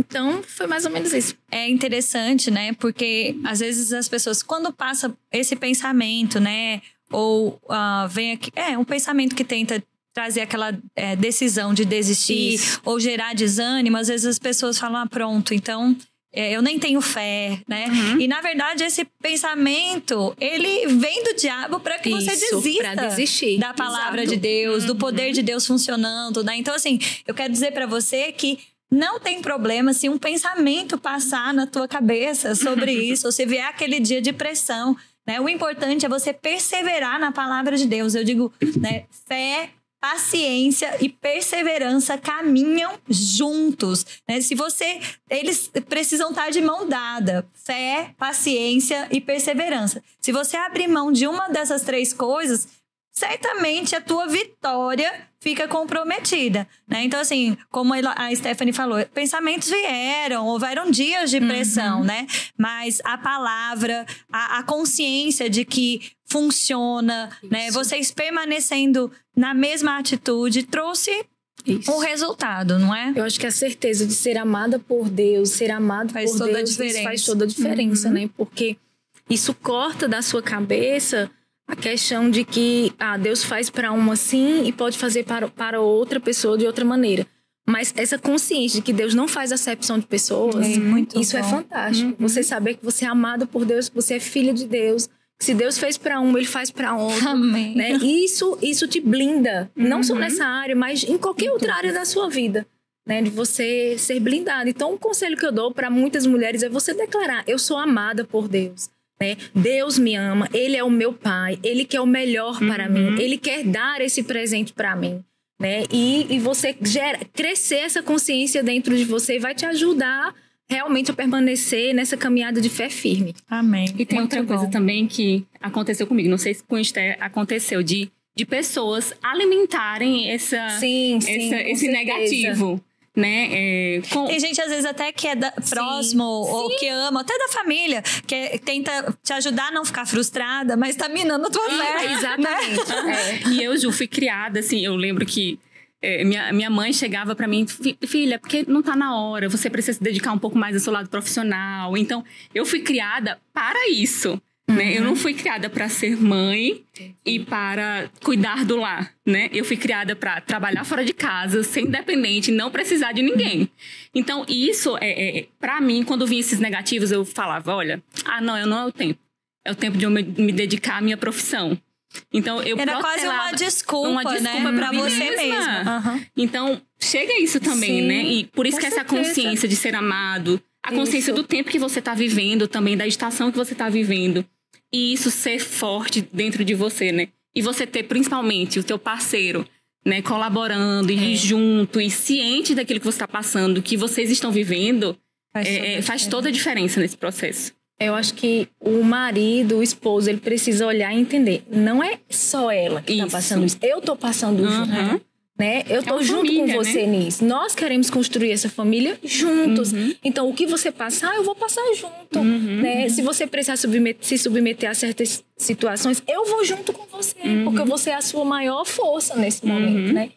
Então, foi mais ou menos isso. É interessante, né? Porque às vezes as pessoas, quando passa esse pensamento, né? Ou uh, vem aqui. É, um pensamento que tenta trazer aquela é, decisão de desistir Isso. ou gerar desânimo, às vezes as pessoas falam, ah, pronto, então é, eu nem tenho fé, né? Uhum. E na verdade esse pensamento ele vem do diabo para que Isso, você desista desistir. da palavra Exato. de Deus, uhum. do poder de Deus funcionando, né? Então assim, eu quero dizer para você que não tem problema se um pensamento passar na tua cabeça sobre isso, ou se vier aquele dia de pressão, né? O importante é você perseverar na palavra de Deus. Eu digo, né, fé paciência e perseverança caminham juntos. Né? Se você, eles precisam estar de mão dada, fé, paciência e perseverança. Se você abrir mão de uma dessas três coisas, certamente a tua vitória fica comprometida, né? Então, assim, como a Stephanie falou, pensamentos vieram, houveram dias de pressão, uhum. né? Mas a palavra, a, a consciência de que funciona, né? Isso. né? Vocês permanecendo na mesma atitude trouxe isso. o resultado, não é? Eu acho que a certeza de ser amada por Deus, ser amado faz por Deus, faz toda a diferença, uhum. né? Porque isso corta da sua cabeça a questão de que ah, Deus faz para uma assim e pode fazer para, para outra pessoa de outra maneira. Mas essa consciência de que Deus não faz acepção de pessoas, é, isso é bom. é fantástico. Uhum. Você saber que você é amado por Deus, que você é filho de Deus, que se Deus fez para um, ele faz para outro. Amém. Né? Isso, isso te blinda, uhum. não só uhum. nessa área, mas em qualquer outra área da sua vida. Né, de você ser blindado. Então, o conselho que eu dou para muitas mulheres é você declarar: eu sou amada por Deus. Né? Deus me ama, Ele é o meu pai, Ele quer o melhor para uhum. mim, Ele quer dar esse presente para mim. Né? E, e você gera, crescer essa consciência dentro de você vai te ajudar realmente a permanecer nessa caminhada de fé firme. Amém. E tem Muito outra bom. coisa também que aconteceu comigo, não sei se com Esther aconteceu, de, de pessoas alimentarem essa, sim, sim, essa, esse certeza. negativo né? É, com... Tem gente, às vezes, até que é da, próximo sim, ou que ama, até da família, que é, tenta te ajudar a não ficar frustrada, mas tá minando a tua ah, fé. Né? Exatamente. Né? É. E eu, Ju, fui criada, assim, eu lembro que é, minha, minha mãe chegava para mim, filha, porque não tá na hora, você precisa se dedicar um pouco mais ao seu lado profissional. Então, eu fui criada para isso Uhum. Né? Eu não fui criada para ser mãe e para cuidar do lar, né? Eu fui criada para trabalhar fora de casa, ser independente, não precisar de ninguém. Então, isso é, é para mim, quando vinha esses negativos, eu falava, olha, ah, não, eu não é o tempo. É o tempo de eu me, me dedicar à minha profissão. Então eu Era quase uma desculpa, uma desculpa né? para você mesma. Uhum. Então chega isso também, Sim, né? E por isso que certeza. essa consciência de ser amado, a consciência isso. do tempo que você está vivendo também, da estação que você está vivendo. E isso ser forte dentro de você, né? E você ter principalmente o teu parceiro, né, colaborando e é. junto e ciente daquilo que você está passando, que vocês estão vivendo, faz, é, toda, é, faz toda a diferença nesse processo. Eu acho que o marido, o esposo, ele precisa olhar e entender. Não é só ela que está passando isso. Eu estou passando uhum. junto. Né? Eu estou é junto família, com né? você né? nisso. Nós queremos construir essa família juntos. Uhum. Então, o que você passar, eu vou passar junto. Uhum. Né? Se você precisar submeter, se submeter a certas situações, eu vou junto com você. Uhum. Porque você é a sua maior força nesse momento, uhum. né?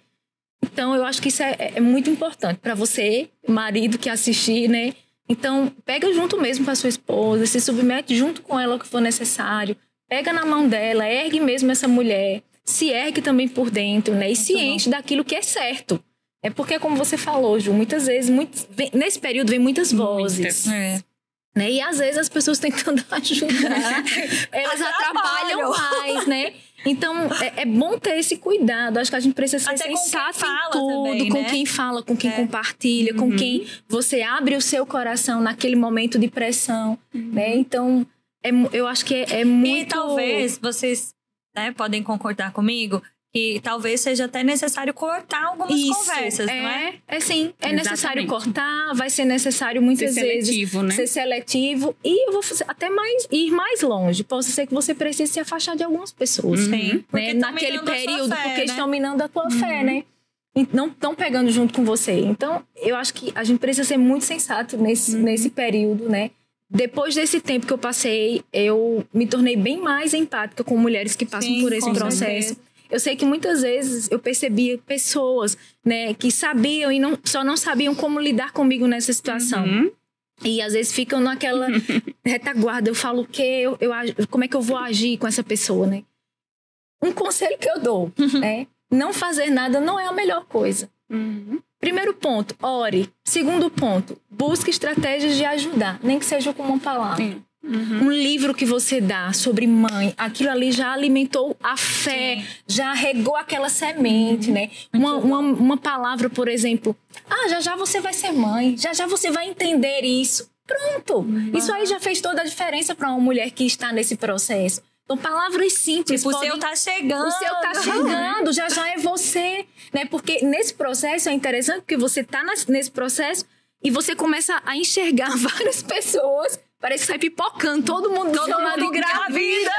Então, eu acho que isso é, é muito importante para você, marido que assistir, né? Então, pega junto mesmo com a sua esposa, se submete junto com ela o que for necessário, pega na mão dela, ergue mesmo essa mulher, se ergue também por dentro, né? E Muito se enche daquilo que é certo. É porque, como você falou, Ju, muitas vezes, muitos, vem, nesse período vem muitas vozes. Muitas. É. Né? E às vezes as pessoas tentando ajudar, elas atrapalham mais, né? Então, é, é, bom ter esse cuidado. Acho que a gente precisa ser Até sensato em tudo, também, com né? quem fala, com quem é. compartilha, uhum. com quem você abre o seu coração naquele momento de pressão, uhum. né? Então, é, eu acho que é, é muito... E talvez vocês né, podem concordar comigo que talvez seja até necessário cortar algumas Isso, conversas, é, não é? É sim, é Exatamente. necessário cortar, vai ser necessário muitas ser vezes seletivo, né? ser seletivo e eu vou até mais ir mais longe. Pode ser que você precise se afastar de algumas pessoas, sim, né? naquele período, fé, porque né? estão minando a tua uhum. fé, né? não estão pegando junto com você. Então, eu acho que a gente precisa ser muito sensato nesse, uhum. nesse período, né? Depois desse tempo que eu passei, eu me tornei bem mais empática com mulheres que passam Sim, por esse processo. Certeza. Eu sei que muitas vezes eu percebia pessoas, né, que sabiam e não, só não sabiam como lidar comigo nessa situação. Uhum. E às vezes ficam naquela retaguarda. Eu falo o que eu, eu, como é que eu vou agir com essa pessoa, né? Um conselho que eu dou é não fazer nada não é a melhor coisa. Uhum. Primeiro ponto, ore. Segundo ponto, busque estratégias de ajudar, nem que seja com uma palavra. Sim. Uhum. Um livro que você dá sobre mãe, aquilo ali já alimentou a fé, Sim. já regou aquela semente, uhum. né? Uma, uma, uma, palavra, por exemplo, ah, já já você vai ser mãe, já já você vai entender isso. Pronto! Uhum. Isso aí já fez toda a diferença para uma mulher que está nesse processo. Então, palavras simples. Tipo, podem... o seu tá chegando. O seu tá chegando, já já é você. Né? Porque nesse processo é interessante, porque você tá nesse processo e você começa a enxergar várias pessoas Parece que sai pipocando, todo mundo todo lado engravida.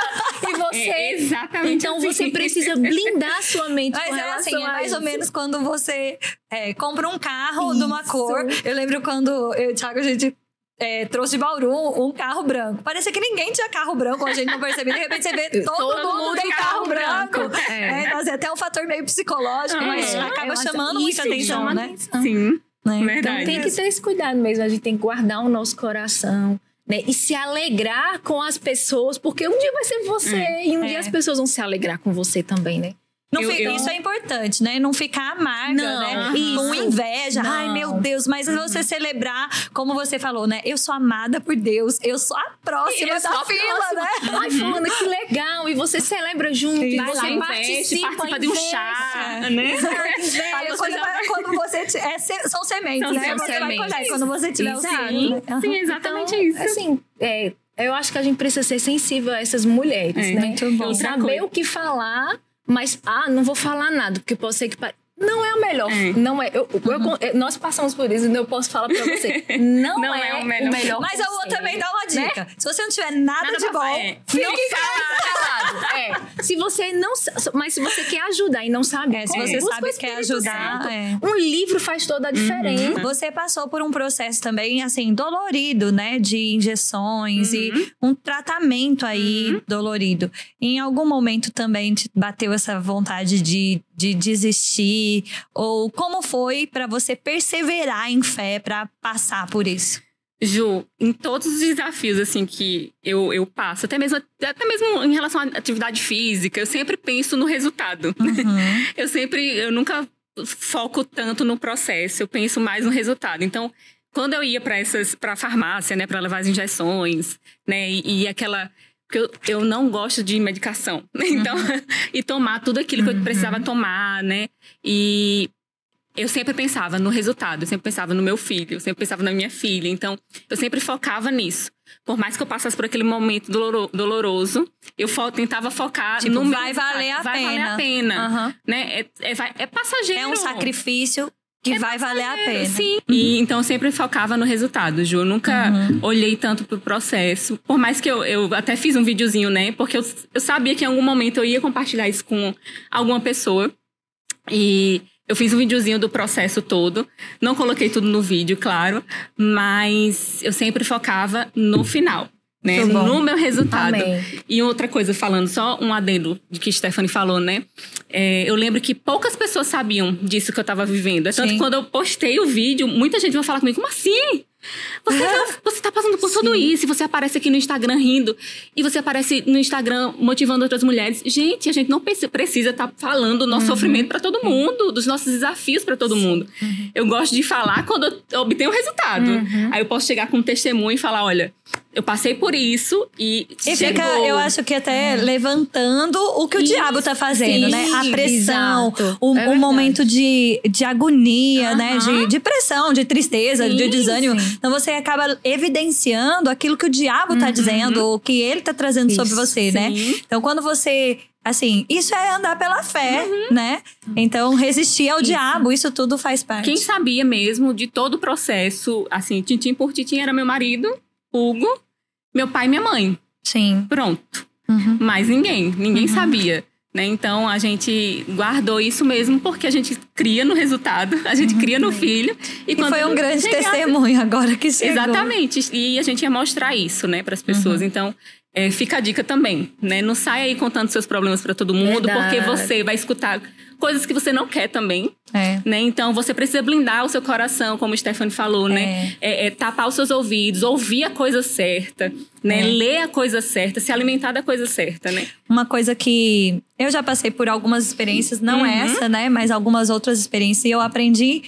e você. É exatamente. Então assim. você precisa blindar sua mente. Mas com é assim, é mais isso. ou menos quando você é, compra um carro isso. de uma cor. Eu lembro quando eu e o Thiago, a gente é, trouxe de Bauru um carro branco. Parecia que ninguém tinha carro branco, a gente não percebia. De repente você vê todo, todo mundo, mundo tem carro, branco. branco. É. É, até um fator meio psicológico, ah, mas acaba chamando muita atenção, né? Atenção. Sim. Né? Então tem que ter esse cuidado mesmo. A gente tem que guardar o nosso coração né? E se alegrar com as pessoas, porque um dia vai ser você é, e um é. dia as pessoas vão se alegrar com você também, né? Eu, eu... Isso é importante, né? Não ficar amarga, não, né? Isso. Com inveja. Não. Ai, meu Deus. Mas uhum. você celebrar, como você falou, né? Eu sou amada por Deus. Eu sou a próxima eu da fila, próxima. né? Ai, fulana, que legal. E você celebra junto. Sim. E você lá, participa, participa de um chá, né? Olha, quando, quando, você... É, são sementes, são né? Você sementes. vai colher quando você tiver Exato. o sim. Uhum. Sim, exatamente então, isso. Assim, é, eu acho que a gente precisa ser sensível a essas mulheres, é, né? Muito bom. Saber o que falar mas, ah, não vou falar nada, porque pode ser que. Não é o melhor. É. Não é. Eu, uhum. eu, nós passamos por isso, então eu posso falar pra você. Não, não é, é, o melhor. O melhor mas eu vou também dar uma né? dica. Né? Se você não tiver nada, nada de bom, é. fique calado. É. Se você não. Mas se você quer ajudar e não sabe. É, se você sabe que quer ajudar. É. Um livro faz toda a uhum. diferença. Uhum. Você passou por um processo também, assim, dolorido, né? De injeções uhum. e um tratamento aí uhum. dolorido. Em algum momento também te bateu essa vontade de de desistir? Ou como foi para você perseverar em fé para passar por isso? Ju, em todos os desafios assim que eu, eu passo, até mesmo, até mesmo em relação à atividade física, eu sempre penso no resultado. Uhum. eu sempre, eu nunca foco tanto no processo, eu penso mais no resultado. Então, quando eu ia para essas, para farmácia, né, para levar as injeções, né, e, e aquela porque eu, eu não gosto de medicação? Então, uhum. e tomar tudo aquilo que eu precisava uhum. tomar, né? E eu sempre pensava no resultado, eu sempre pensava no meu filho, eu sempre pensava na minha filha. Então, eu sempre focava nisso. Por mais que eu passasse por aquele momento doloroso, eu fo tentava focar tipo, no vai valer a vai pena. Vai valer a pena. Né? É, é, é, passageiro. É um sacrifício que é vai valer a pena. Sim. Uhum. E então eu sempre focava no resultado, Ju. Eu nunca uhum. olhei tanto pro processo. Por mais que eu, eu até fiz um videozinho, né? Porque eu, eu sabia que em algum momento eu ia compartilhar isso com alguma pessoa. E eu fiz um videozinho do processo todo. Não coloquei tudo no vídeo, claro. Mas eu sempre focava no final. Né, no meu resultado. Amém. E outra coisa, falando só um adendo de que Stephanie falou, né? É, eu lembro que poucas pessoas sabiam disso que eu tava vivendo. É tanto que quando eu postei o vídeo, muita gente vai falar comigo, como assim? Você, tá, você tá passando por Sim. tudo isso, e você aparece aqui no Instagram rindo, e você aparece no Instagram motivando outras mulheres. Gente, a gente não precisa estar tá falando do nosso uhum. sofrimento para todo mundo, dos nossos desafios para todo Sim. mundo. Uhum. Eu gosto de falar quando eu obtenho o resultado. Uhum. Aí eu posso chegar com um testemunho e falar: olha, eu passei por isso e. E chegou. fica, eu acho que até uhum. levantando o que o isso. diabo tá fazendo, Sim, né? A pressão, o, é o momento de, de agonia, né? De, de pressão, de tristeza, de desânimo. Então você acaba evidenciando aquilo que o diabo tá uhum. dizendo, o que ele tá trazendo Isso, sobre você, né? sim. né? Então quando você Assim, isso é andar pela fé, uhum. né? Então, resistir ao isso. diabo, isso tudo faz parte. Quem sabia mesmo de todo o processo, assim, tintim por tintim era meu marido, Hugo, meu pai e minha mãe. Sim. Pronto. Uhum. Mais ninguém, ninguém uhum. sabia. Né? Então a gente guardou isso mesmo porque a gente cria no resultado, a gente cria no filho. E, e foi um grande chegasse... testemunho agora que chegou. Exatamente. E a gente ia mostrar isso, né, para as pessoas. Uhum. Então é, fica a dica também, né? Não saia aí contando seus problemas para todo mundo, Verdade. porque você vai escutar coisas que você não quer também. É. Né? Então você precisa blindar o seu coração, como o Stephanie falou, né? é. né? É, tapar os seus ouvidos, ouvir a coisa certa, né? É. Ler a coisa certa, se alimentar da coisa certa, né? Uma coisa que eu já passei por algumas experiências, não uhum. essa, né? Mas algumas outras experiências, e eu aprendi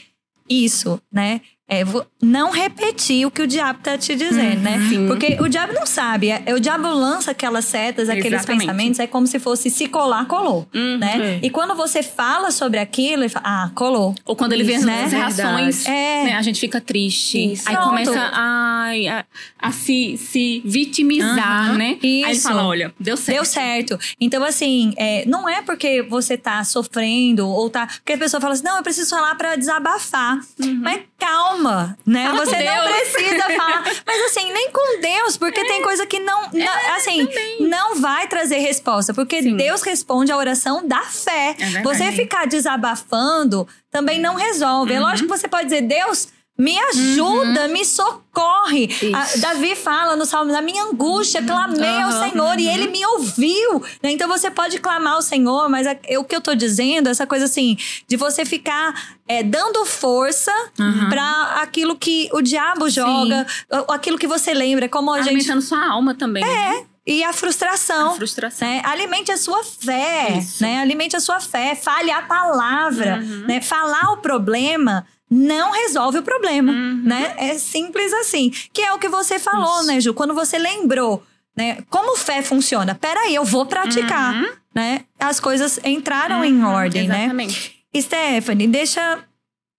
isso, né? É, não repetir o que o diabo tá te dizendo, né? uhum, né? Porque o diabo não sabe. É, o diabo lança aquelas setas, aqueles Exatamente. pensamentos, é como se fosse se colar, colou, uhum, né? É. E quando você fala sobre aquilo, ele fala, ah, colou. Ou quando ele vê né? as reações, é. né? a gente fica triste. Isso. Aí Pronto. começa a, a, a, se, se vitimizar, uhum, né? Isso. Aí ele fala, olha, deu certo. Deu certo. Então, assim, é, não é porque você tá sofrendo ou tá... Porque a pessoa fala assim, não, eu preciso falar para desabafar. Uhum. Mas calma calma, né? Fala você não precisa falar. Mas assim, nem com Deus, porque é. tem coisa que não, não é, assim, também. não vai trazer resposta, porque Sim. Deus responde a oração da fé. É você ficar desabafando também não resolve. É uhum. É lógico que você pode dizer, Deus, me ajuda, uhum. me socorre. A, Davi fala no Salmo, na minha angústia, clamei uhum. ao Senhor uhum. e ele me ouviu. Né? Então você pode clamar ao Senhor, mas a, o que eu tô dizendo, essa coisa assim, de você ficar é, dando força uhum. para aquilo que o diabo joga, Sim. aquilo que você lembra, como a Alimentando gente. sua alma também. É. Né? E a frustração. A frustração. Né? Alimente a sua fé. Né? Alimente a sua fé. Fale a palavra. Uhum. Né? Falar o problema não resolve o problema, uhum. né? É simples assim. Que é o que você falou, Isso. né, Ju? Quando você lembrou, né? Como fé funciona? Peraí, eu vou praticar, uhum. né? As coisas entraram uhum. em ordem, né? Exatamente. né? Stephanie, deixa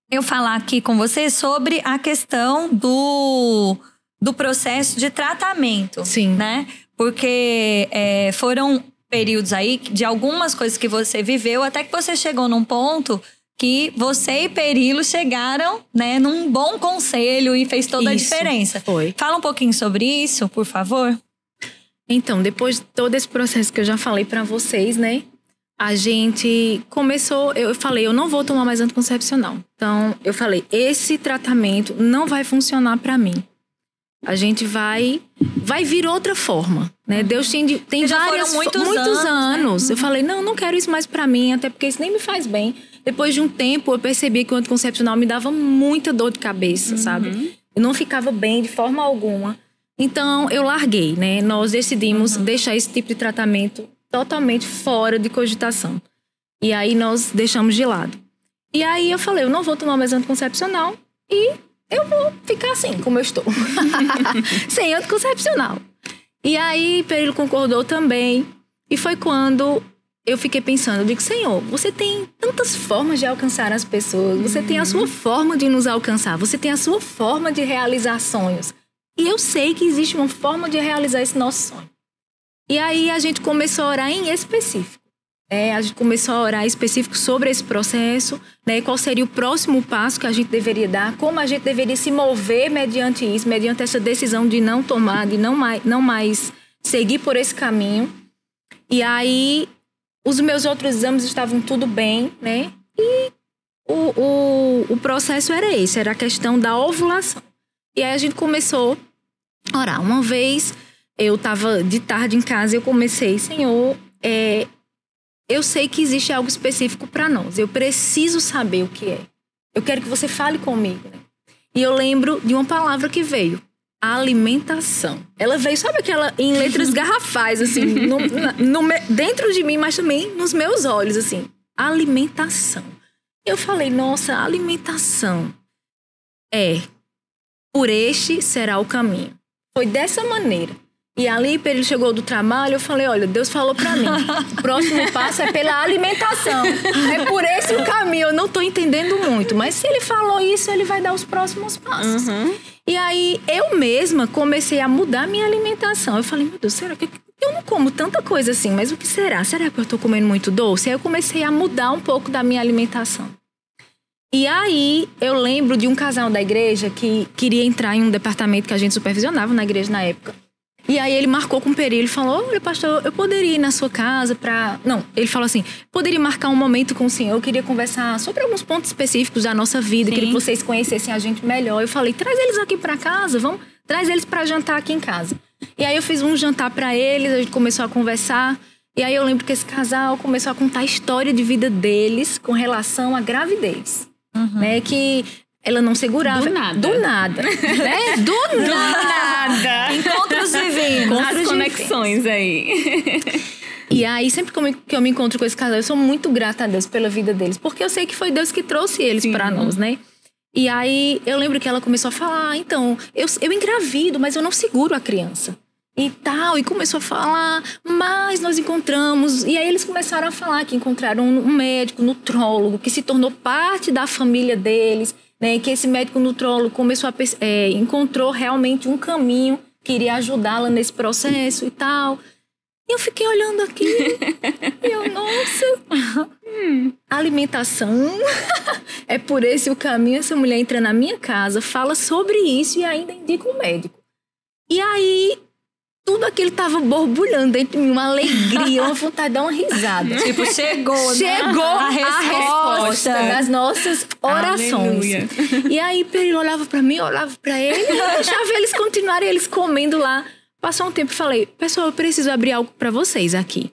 eu falar aqui com você sobre a questão do, do processo de tratamento. Sim. Né? Porque é, foram períodos aí de algumas coisas que você viveu, até que você chegou num ponto que você e Perilo chegaram, né, num bom conselho e fez toda isso, a diferença. Foi. Fala um pouquinho sobre isso, por favor. Então, depois de todo esse processo que eu já falei para vocês, né, a gente começou, eu falei, eu não vou tomar mais anticoncepcional. Então, eu falei, esse tratamento não vai funcionar para mim. A gente vai vai vir outra forma, né? Deus tem, tem várias muitos, muitos anos. anos. Né? Eu falei, não, não quero isso mais para mim, até porque isso nem me faz bem. Depois de um tempo, eu percebi que o anticoncepcional me dava muita dor de cabeça, uhum. sabe? Eu não ficava bem de forma alguma. Então eu larguei, né? Nós decidimos uhum. deixar esse tipo de tratamento totalmente fora de cogitação. E aí nós deixamos de lado. E aí eu falei, eu não vou tomar mais anticoncepcional e eu vou ficar assim, como eu estou. Sem anticoncepcional. E aí Perilo concordou também. E foi quando eu fiquei pensando, eu digo, Senhor, você tem tantas formas de alcançar as pessoas, você tem a sua uhum. forma de nos alcançar, você tem a sua forma de realizar sonhos. E eu sei que existe uma forma de realizar esse nosso sonho. E aí a gente começou a orar em específico. É, a gente começou a orar específico sobre esse processo, né? Qual seria o próximo passo que a gente deveria dar, como a gente deveria se mover mediante isso, mediante essa decisão de não tomar, de não mais, não mais seguir por esse caminho. E aí, os meus outros exames estavam tudo bem, né? E o, o, o processo era esse, era a questão da ovulação. E aí a gente começou a orar. Uma vez eu estava de tarde em casa e eu comecei, Senhor, é, eu sei que existe algo específico para nós. Eu preciso saber o que é. Eu quero que você fale comigo. Né? E eu lembro de uma palavra que veio. Alimentação. Ela veio, sabe aquela em letras garrafais, assim, no, no, dentro de mim, mas também nos meus olhos, assim. Alimentação. Eu falei, nossa, alimentação. É, por este será o caminho. Foi dessa maneira. E ali, ele chegou do trabalho, eu falei, olha, Deus falou para mim, o próximo passo é pela alimentação. É por esse o caminho. Eu não tô entendendo muito, mas se ele falou isso, ele vai dar os próximos passos. Uhum. E aí, eu mesma comecei a mudar minha alimentação. Eu falei, meu Deus, será que eu não como tanta coisa assim, mas o que será? Será que eu tô comendo muito doce? Aí eu comecei a mudar um pouco da minha alimentação. E aí, eu lembro de um casal da igreja que queria entrar em um departamento que a gente supervisionava na igreja na época. E aí ele marcou com o Peri, ele falou: Olha, pastor, eu poderia ir na sua casa para. Não, ele falou assim: poderia marcar um momento com o senhor, eu queria conversar sobre alguns pontos específicos da nossa vida, Sim. queria que vocês conhecessem a gente melhor. Eu falei: traz eles aqui para casa, vamos, traz eles para jantar aqui em casa. E aí eu fiz um jantar para eles, a gente começou a conversar. E aí eu lembro que esse casal começou a contar a história de vida deles com relação à gravidez. Uhum. Né, que ela não segurava. Do nada. Do nada. né? Do, Do nada. nada. Encontros divinos. As conexões aí. E aí, sempre que eu, me, encontro com esse casal, eu sou muito grata a Deus pela vida deles. Porque eu sei que foi Deus que trouxe eles para nós, né? E aí, eu lembro que ela começou a falar, ah, então, eu, eu engravido, mas eu não seguro a criança. E tal, e começou a falar, mas nós encontramos. E aí eles começaram a falar que encontraram um médico, nutrólogo, que se tornou parte da família deles né, que esse médico nutrólogo começou a é, encontrou realmente um caminho que iria ajudá-la nesse processo e tal. E eu fiquei olhando aqui e eu, nossa, hum, alimentação é por esse o caminho. Essa mulher entra na minha casa, fala sobre isso e ainda indica um médico. E aí tudo aquilo tava borbulhando dentro de mim, uma alegria, uma vontade de dar uma risada. Tipo, chegou, né? Chegou a resposta, das nossas orações. Aleluia. E aí, ele olhava para mim, olhava para ele, e eu deixava eles continuarem, eles comendo lá. Passou um tempo e falei, pessoal, eu preciso abrir algo para vocês aqui.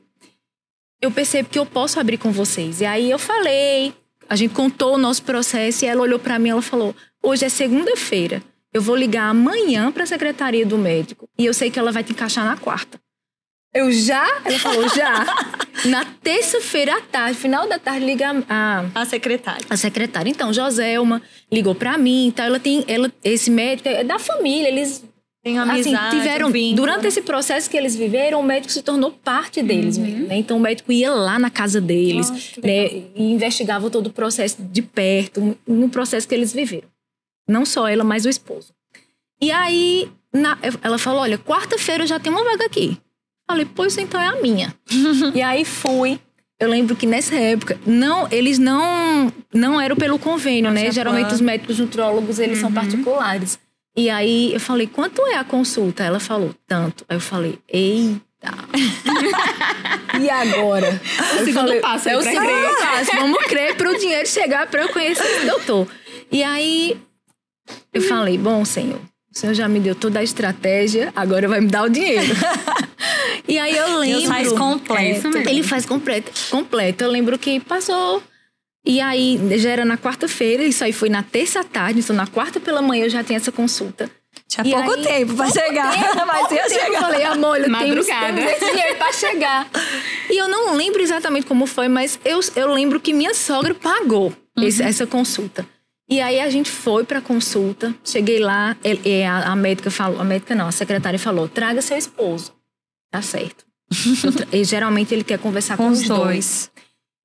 Eu percebo que eu posso abrir com vocês. E aí eu falei, a gente contou o nosso processo e ela olhou para mim e ela falou, hoje é segunda-feira. Eu vou ligar amanhã para a secretaria do médico e eu sei que ela vai te encaixar na quarta. Eu já? Ela falou, já. Na terça-feira à tarde, final da tarde, liga a... A secretária. A secretária. Então, Joselma ligou para mim, então ela tem... Ela, esse médico é da família, eles... Tem amizade, assim, tiveram vínculo. durante esse processo que eles viveram, o médico se tornou parte deles, uhum. né? Então o médico ia lá na casa deles, Nossa, né? E investigava todo o processo de perto, no processo que eles viveram. Não só ela, mas o esposo. E aí, na, ela falou: olha, quarta-feira eu já tenho uma vaga aqui. Falei, pois então é a minha. e aí fui. Eu lembro que nessa época, não, eles não não eram pelo convênio, né? Geralmente os médicos nutrólogos, eles uhum. são particulares. E aí eu falei, quanto é a consulta? Ela falou, tanto. Aí eu falei, eita. e agora? O segundo falei, passo. É o segundo passo. Vamos crer para o dinheiro chegar para eu conhecer o doutor. E aí eu falei, bom, senhor, o senhor já me deu toda a estratégia, agora vai me dar o dinheiro. e aí eu lembro. Ele faz completo. É, ele faz completo, completo. Eu lembro que passou E aí, já era na quarta-feira, isso aí foi na terça tarde, então na quarta pela manhã eu já tinha essa consulta. Tinha e pouco aí, tempo pra chegar, tempo, mas ia chegar. Eu falei, amor, eu tenho esse dinheiro pra chegar. e eu não lembro exatamente como foi, mas eu, eu lembro que minha sogra pagou uhum. esse, essa consulta. E aí a gente foi pra consulta, cheguei lá, e a, médica falou, a médica não, a secretária falou, traga seu esposo. Tá certo. e geralmente ele quer conversar com, com os dois. dois.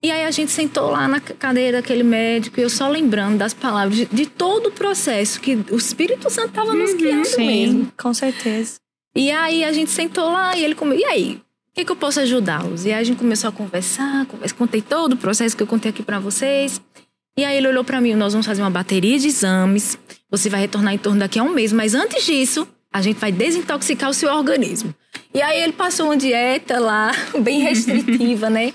E aí a gente sentou lá na cadeira daquele médico e eu só lembrando das palavras de, de todo o processo que o Espírito Santo estava nos uhum, guiando sim, mesmo. Com certeza. E aí a gente sentou lá e ele começou, e aí? O que, que eu posso ajudá-los? E aí a gente começou a conversar, conversa, contei todo o processo que eu contei aqui para vocês. E aí ele olhou para mim, nós vamos fazer uma bateria de exames. Você vai retornar em torno daqui a um mês, mas antes disso, a gente vai desintoxicar o seu organismo. E aí ele passou uma dieta lá, bem restritiva, né?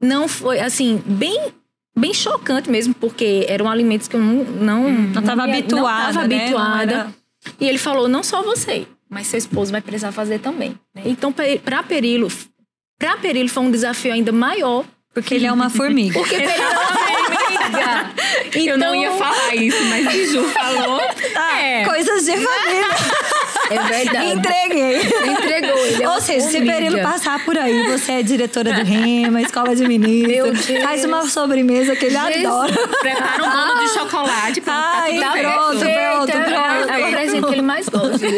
não foi, assim, bem bem chocante mesmo, porque eram alimentos que eu não não hum, não estava habituada, não tava né? habituada. Era... E ele falou: "Não só você, mas seu esposo vai precisar fazer também". Né? Então, para Perilo, para Perilo foi um desafio ainda maior, porque ele é uma formiga. Porque Perilo é uma formiga. Então... Eu não ia então falar isso, mas o Ju falou. Ah, é. Coisas de família. É verdade. Entreguei. Entregou. Ele é Ou seja, se Perilo passar por aí, você é diretora do Rema, escola de ministros. Faz uma sobremesa que ele Jesus. adora. Prepara um bolo de chocolate. Pronto, Ai, tá pronto, pronto, pronto. É o presente que ele mais gosta.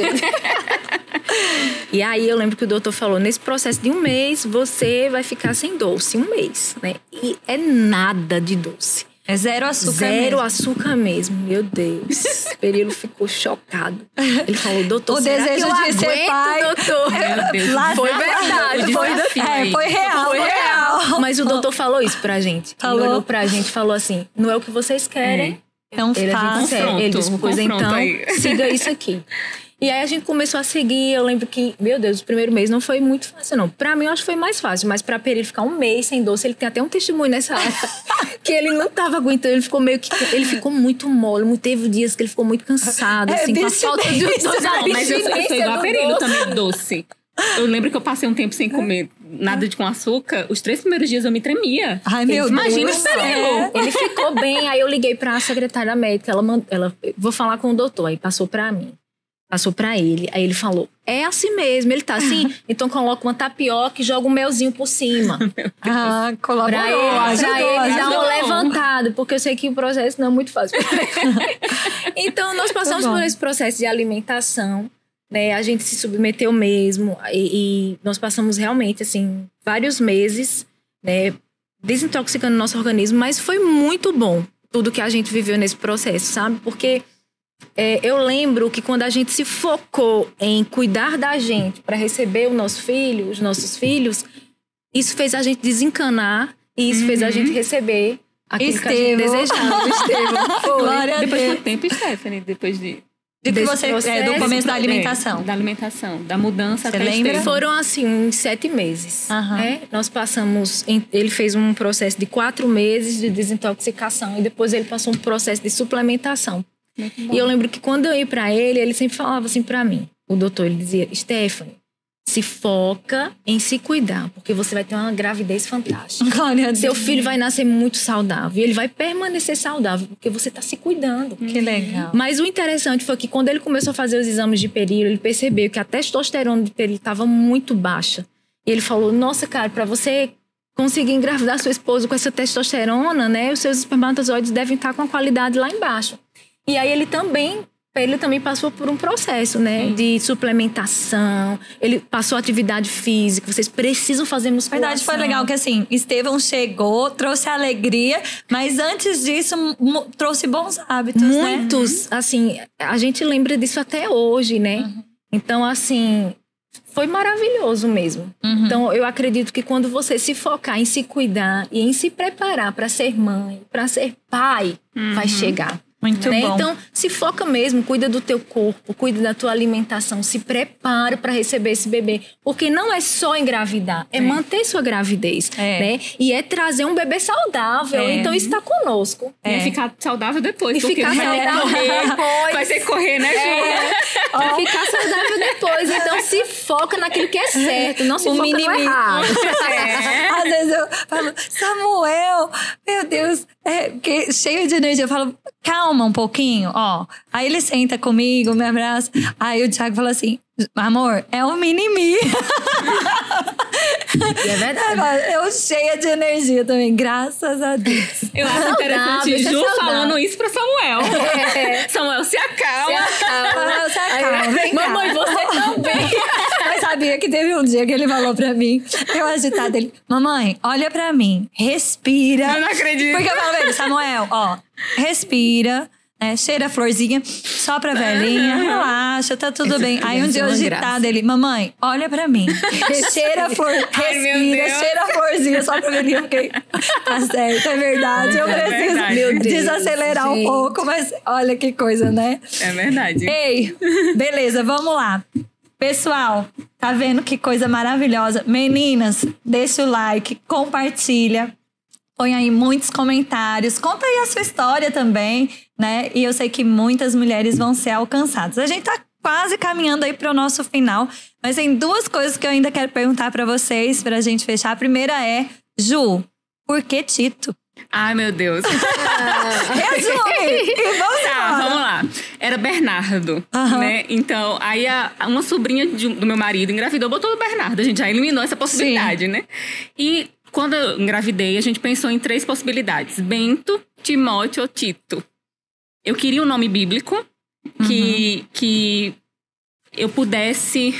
e aí eu lembro que o doutor falou: nesse processo de um mês, você vai ficar sem doce. Um mês, né? E é nada de doce. É zero açúcar Zero mesmo. açúcar mesmo, meu Deus. Perilo ficou chocado. Ele falou, doutor, o desejo de ser pai, doutor? Meu Deus. Lá foi verdade, foi, é, foi real, foi real. Mas o doutor falou isso pra gente. Falou. Ele olhou pra gente e falou assim, não é o que vocês querem. É. Então ele, faça. Ele disse, pois então, aí. siga isso aqui. E aí a gente começou a seguir. Eu lembro que, meu Deus, o primeiro mês não foi muito fácil, não. Pra mim, eu acho que foi mais fácil. Mas pra Peri ficar um mês sem doce, ele tem até um testemunho nessa área. que ele não tava aguentando. Ele ficou meio que. Ele ficou muito mole. Teve dias que ele ficou muito cansado, é, assim, com a falta de doce. Não, mas eu, eu sou igual a Perilo também, doce. Eu lembro que eu passei um tempo sem comer nada de com açúcar. Os três primeiros dias eu me tremia. Ai, meu Imagina Deus. Imagina o é. Ele ficou bem. Aí eu liguei pra secretária médica. Ela, ela vou falar com o doutor. Aí passou pra mim passou para ele. Aí ele falou: É assim mesmo, ele tá assim, então coloca uma tapioca e joga um melzinho por cima. ah, colaborou, pra ele, ajudou, pra ele ajudou. dar um levantado, porque eu sei que o processo não é muito fácil. então, nós passamos por esse processo de alimentação, né? A gente se submeteu mesmo e, e nós passamos realmente, assim, vários meses, né? Desintoxicando nosso organismo, mas foi muito bom tudo que a gente viveu nesse processo, sabe? Porque é, eu lembro que quando a gente se focou em cuidar da gente para receber o nosso filho, os nossos filhos, isso fez a gente desencanar e isso uhum. fez a gente uhum. receber aquilo Estevão. que a gente desejava. Estevão. Foi. Glória Depois de quanto tempo, Stephanie? Depois de... De que você, é, do começo da alimentação. É, da alimentação, da mudança Você até lembra? Foram assim, uns sete meses. Uhum. Né? Nós passamos. Em, ele fez um processo de quatro meses de desintoxicação e depois ele passou um processo de suplementação. E eu lembro que quando eu ia para ele, ele sempre falava assim para mim. O doutor, ele dizia: Stephanie, se foca em se cuidar, porque você vai ter uma gravidez fantástica. Glória Seu filho vai nascer muito saudável e ele vai permanecer saudável, porque você está se cuidando. Que legal. Mas o interessante foi que quando ele começou a fazer os exames de perilo, ele percebeu que a testosterona de perilo estava muito baixa. E ele falou: Nossa, cara, para você conseguir engravidar sua esposa com essa testosterona, né, os seus espermatozoides devem estar com a qualidade lá embaixo. E aí ele também ele também passou por um processo, né? De suplementação. Ele passou atividade física. Vocês precisam fazer musculação. Verdade, foi legal que assim, Estevão chegou, trouxe alegria, mas antes disso trouxe bons hábitos, né? Muitos, né? assim, a gente lembra disso até hoje, né? Uhum. Então, assim, foi maravilhoso mesmo. Uhum. Então, eu acredito que quando você se focar em se cuidar e em se preparar para ser mãe, para ser pai, uhum. vai chegar. Muito né? bom. Então, se foca mesmo, cuida do teu corpo, cuida da tua alimentação, se prepara para receber esse bebê. Porque não é só engravidar, é, é. manter sua gravidez, é. né? E é trazer um bebê saudável. É. Então, isso está conosco. É. E ficar saudável depois. E ficar saudável depois. Vai ter que correr, né, Ju? É. Oh. Ficar saudável depois. Então, se foca naquilo que é certo, não se o foca no errado. É. Às vezes eu falo, Samuel, meu Deus, é, que, cheio de energia. Eu falo, calma um pouquinho, ó. Aí ele senta comigo, me abraça. Aí o Thiago fala assim, amor, é um mini-mi. é verdade. Eu cheia de energia também, graças a Deus. Eu acho interessante Ju é falando isso pra Samuel. É. Samuel, se acalma. Se acalma. se acalma. Vem Mamãe, você também. Sabia que teve um dia que ele falou pra mim, eu agitado ele, mamãe, olha pra mim, respira. Eu não acredito. Porque eu falo pra ele, Samuel, ó, respira né? Cheira a florzinha, só pra velhinha, relaxa, tá tudo bem. Aí um dia eu agitado ele, mamãe, olha pra mim. cheira a flor, respira, cheira a florzinha, só pra velhinha. Fiquei, tá certo, é verdade. Eu é preciso verdade. desacelerar um pouco, mas olha que coisa, né? É verdade. Ei, beleza, vamos lá. Pessoal, tá vendo que coisa maravilhosa? Meninas, deixa o like, compartilha Põe aí muitos comentários. Conta aí a sua história também, né? E eu sei que muitas mulheres vão ser alcançadas. A gente tá quase caminhando aí para o nosso final, mas tem duas coisas que eu ainda quero perguntar para vocês para a gente fechar. A primeira é, Ju, por que Tito? Ai, meu Deus. Resume! tá, vamos. Era Bernardo, uhum. né? Então, aí a, uma sobrinha de, do meu marido engravidou, botou o Bernardo. A gente já eliminou essa possibilidade, Sim. né? E quando eu engravidei, a gente pensou em três possibilidades: Bento, Timóteo ou Tito. Eu queria um nome bíblico que, uhum. que eu pudesse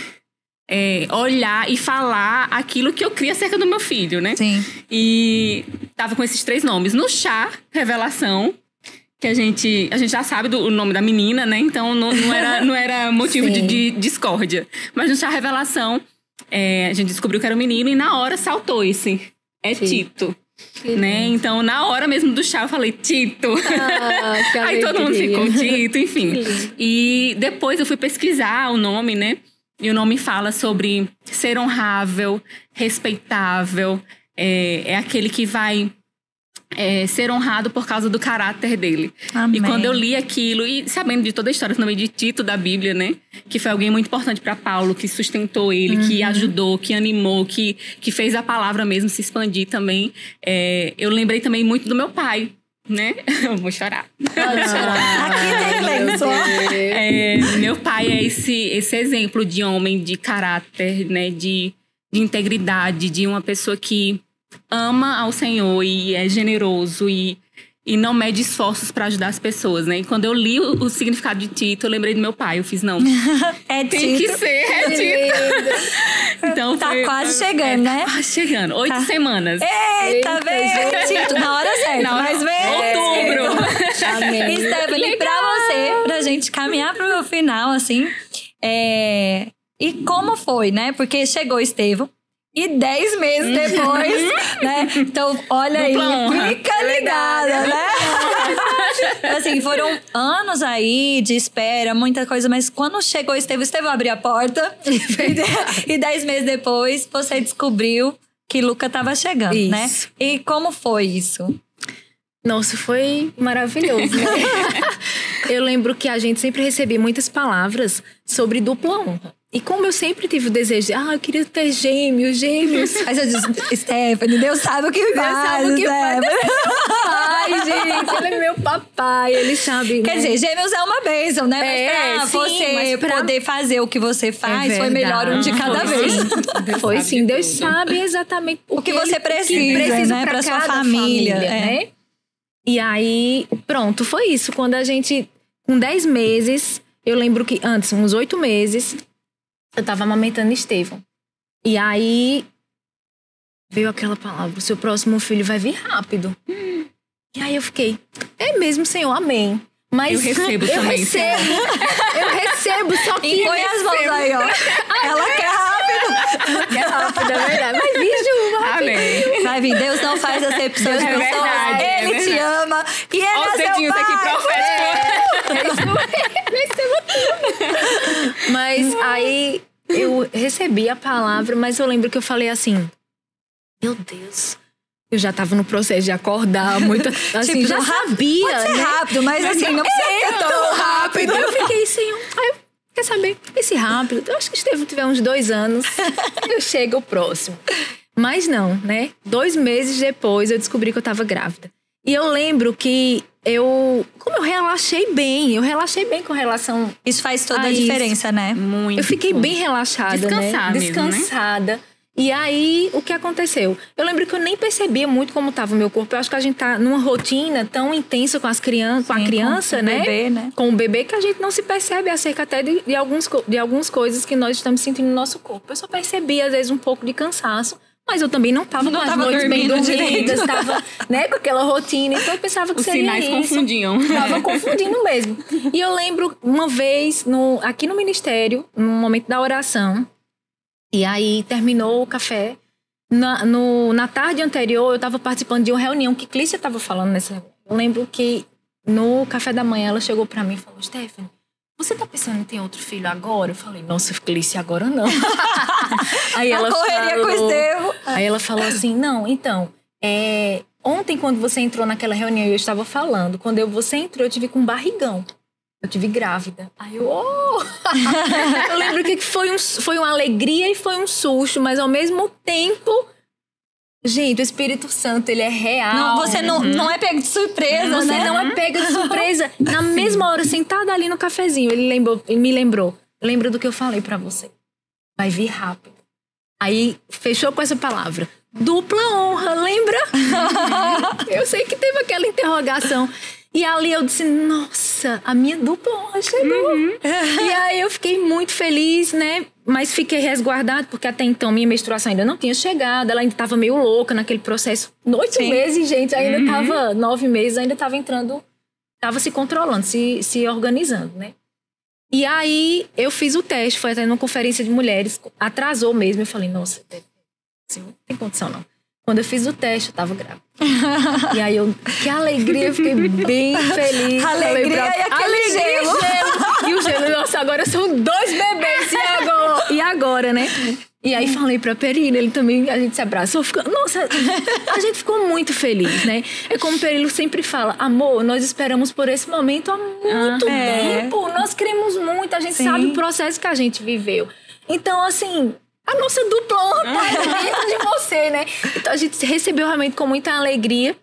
é, olhar e falar aquilo que eu cria acerca do meu filho, né? Sim. E tava com esses três nomes. No chá, revelação, que a gente, a gente já sabe do, o nome da menina, né? Então não, não, era, não era motivo de, de, discórdia. Mas no chá, revelação, é, a gente descobriu que era um menino e na hora saltou esse é Sim. Tito. né? Então, na hora mesmo do chá, eu falei Tito. Ah, Aí todo mundo ficou Tito, enfim. E depois eu fui pesquisar o nome, né? E o nome fala sobre ser honrável, respeitável, é, é aquele que vai é, ser honrado por causa do caráter dele. Amém. E quando eu li aquilo, e sabendo de toda a história também de Tito da Bíblia, né? Que foi alguém muito importante para Paulo, que sustentou ele, uhum. que ajudou, que animou, que, que fez a palavra mesmo se expandir também. É, eu lembrei também muito do meu pai, né? Eu vou chorar. Pode chorar. Aqui tem é, Meu pai é esse, esse exemplo de homem de caráter, né? De, de integridade, de uma pessoa que ama ao Senhor e é generoso e, e não mede esforços para ajudar as pessoas, né? E quando eu li o, o, significado de Tito, eu lembrei do meu pai. Eu fiz, não. é Tem Tito. que ser, é Tito. então, tá foi, quase foi, chegando, é, né? Quase chegando. Oito tá. semanas. Eita, vem! Tito, na hora certa. Na hora, mas vem! Outubro. Amém. Stephanie, pra você, pra gente caminhar pro final, assim, é... E como foi, né? Porque chegou Estevão, e 10 meses depois, né? Então, olha aí, fica é ligada, né? assim, foram anos aí de espera, muita coisa, mas quando chegou o Estevam, Estevam abriu a porta e 10 meses depois você descobriu que Luca estava chegando, né? isso. né? E como foi isso? Nossa, foi maravilhoso, né? eu lembro que a gente sempre recebia muitas palavras sobre dupla honra. E como eu sempre tive o desejo de, ah, eu queria ter gêmeos, gêmeos. Aí você diz, Stephanie, Deus sabe o que Deus faz. sabe o que faz. Ele é meu pai, gente. Ele é meu papai, ele sabe. Quer né? dizer, gêmeos é uma bênção, né? É, mas pra sim, você mas pra... poder fazer o que você faz, é foi melhor um de cada foi, vez. Sim. Foi sim. Deus sabe exatamente o que, o que você precisa, que precisa né? Pra, pra sua família. família é. né? E aí, pronto, foi isso. Quando a gente, com 10 meses, eu lembro que antes, uns oito meses, eu tava amamentando Estevão. E aí veio aquela palavra: o seu próximo filho vai vir rápido. Hum. E aí eu fiquei, é mesmo, Senhor, amém. Mas eu recebo eu também. Recebo, eu recebo, só que. E põe as mãos aí, ó. Ela quer rápido. Ela quer rápido, é verdade. Mas Ju, Amém. Vai Deus não faz acepção de é pessoas. Verdade, Ele é te ama. E ele Olha é seu pai. aqui profético. É, é Mas aí eu recebi a palavra, mas eu lembro que eu falei assim: Meu Deus. Eu já tava no processo de acordar muito. Assim, tipo, já sabia. Pode ser né? rápido, mas, assim, não precisa é, ser tão rápido. Eu fiquei assim, aí, quer saber? Esse rápido, eu acho que Estevam tiver uns dois anos, eu chego o próximo. Mas não, né? Dois meses depois eu descobri que eu tava grávida. E eu lembro que eu. Como eu relaxei bem, eu relaxei bem com relação. Isso faz toda a, a diferença, né? Muito. Eu fiquei bem relaxada, Descansar né? Descansada. Mesmo, né? E aí, o que aconteceu? Eu lembro que eu nem percebia muito como estava o meu corpo. Eu acho que a gente tá numa rotina tão intensa com as crianças, com a criança, com né? Bebê, né? Com o bebê que a gente não se percebe acerca até de, de, alguns, de algumas coisas que nós estamos sentindo no nosso corpo. Eu só percebia, às vezes, um pouco de cansaço. Mas eu também não estava com as noites bem dormidas, estava né, com aquela rotina. Então eu pensava que Os seria sinais isso. confundiam. Tava confundindo mesmo. E eu lembro uma vez no, aqui no ministério, no momento da oração, e aí terminou o café. Na, no, na tarde anterior, eu estava participando de uma reunião que Clícia estava falando nessa reunião. Eu lembro que no café da manhã ela chegou para mim e falou: Stephanie, você tá pensando em ter outro filho agora? Eu falei, nossa, Clícia, agora não. aí ela correria falou, com o Estevam. Aí ela falou assim: não, então, é, ontem quando você entrou naquela reunião, eu estava falando, quando eu, você entrou, eu tive com um barrigão. Eu tive grávida. Aí eu, oh! eu lembro que foi, um, foi uma alegria e foi um susto, mas ao mesmo tempo. Gente, o Espírito Santo, ele é real. Não, você não, uhum. não é pego de surpresa, você né? não é pego de surpresa. Na mesma hora, sentada ali no cafezinho, ele, lembrou, ele me lembrou. Lembra do que eu falei para você. Vai vir rápido. Aí, fechou com essa palavra. Dupla honra, lembra? eu sei que teve aquela interrogação. E ali eu disse, nossa, a minha dupla honra chegou. Uhum. e aí eu fiquei muito feliz, né? Mas fiquei resguardado, porque até então minha menstruação ainda não tinha chegado. Ela ainda estava meio louca naquele processo. Oito meses, gente, ainda estava uhum. nove meses, ainda estava entrando, estava se controlando, se, se organizando, né? E aí eu fiz o teste, foi até numa conferência de mulheres, atrasou mesmo. Eu falei, nossa, assim, não tem condição não. Quando eu fiz o teste, eu tava grávida. e aí eu, que alegria, eu fiquei bem feliz. Alegria pra... e aquele alegria gelo. gelo. E o gelo, nossa, agora são dois bebês. E agora? Né? E aí falei pra Perilo, ele também, a gente se abraçou. Ficou, nossa, a gente ficou muito feliz, né? É como o Perilo sempre fala, amor, nós esperamos por esse momento há muito ah, tempo. É. Nós queremos muito, a gente Sim. sabe o processo que a gente viveu. Então, assim, a nossa dupla tá dentro de você, né? Então a gente recebeu realmente com muita alegria.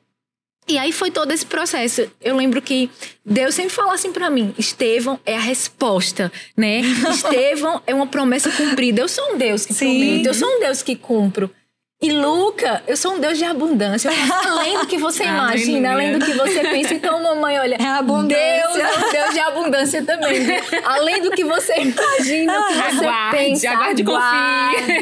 E aí foi todo esse processo. Eu lembro que Deus sempre falou assim para mim: Estevão é a resposta, né? Estevão é uma promessa cumprida. Eu sou um Deus que promete, eu sou um Deus que cumpro. E Luca, eu sou um Deus de abundância. além do que você imagina, além do que você pensa. Então, mamãe, olha, é abundância. Deus é um Deus de abundância também. Além do que você imagina, o que você aguarde, pensa. Aguarde, confie.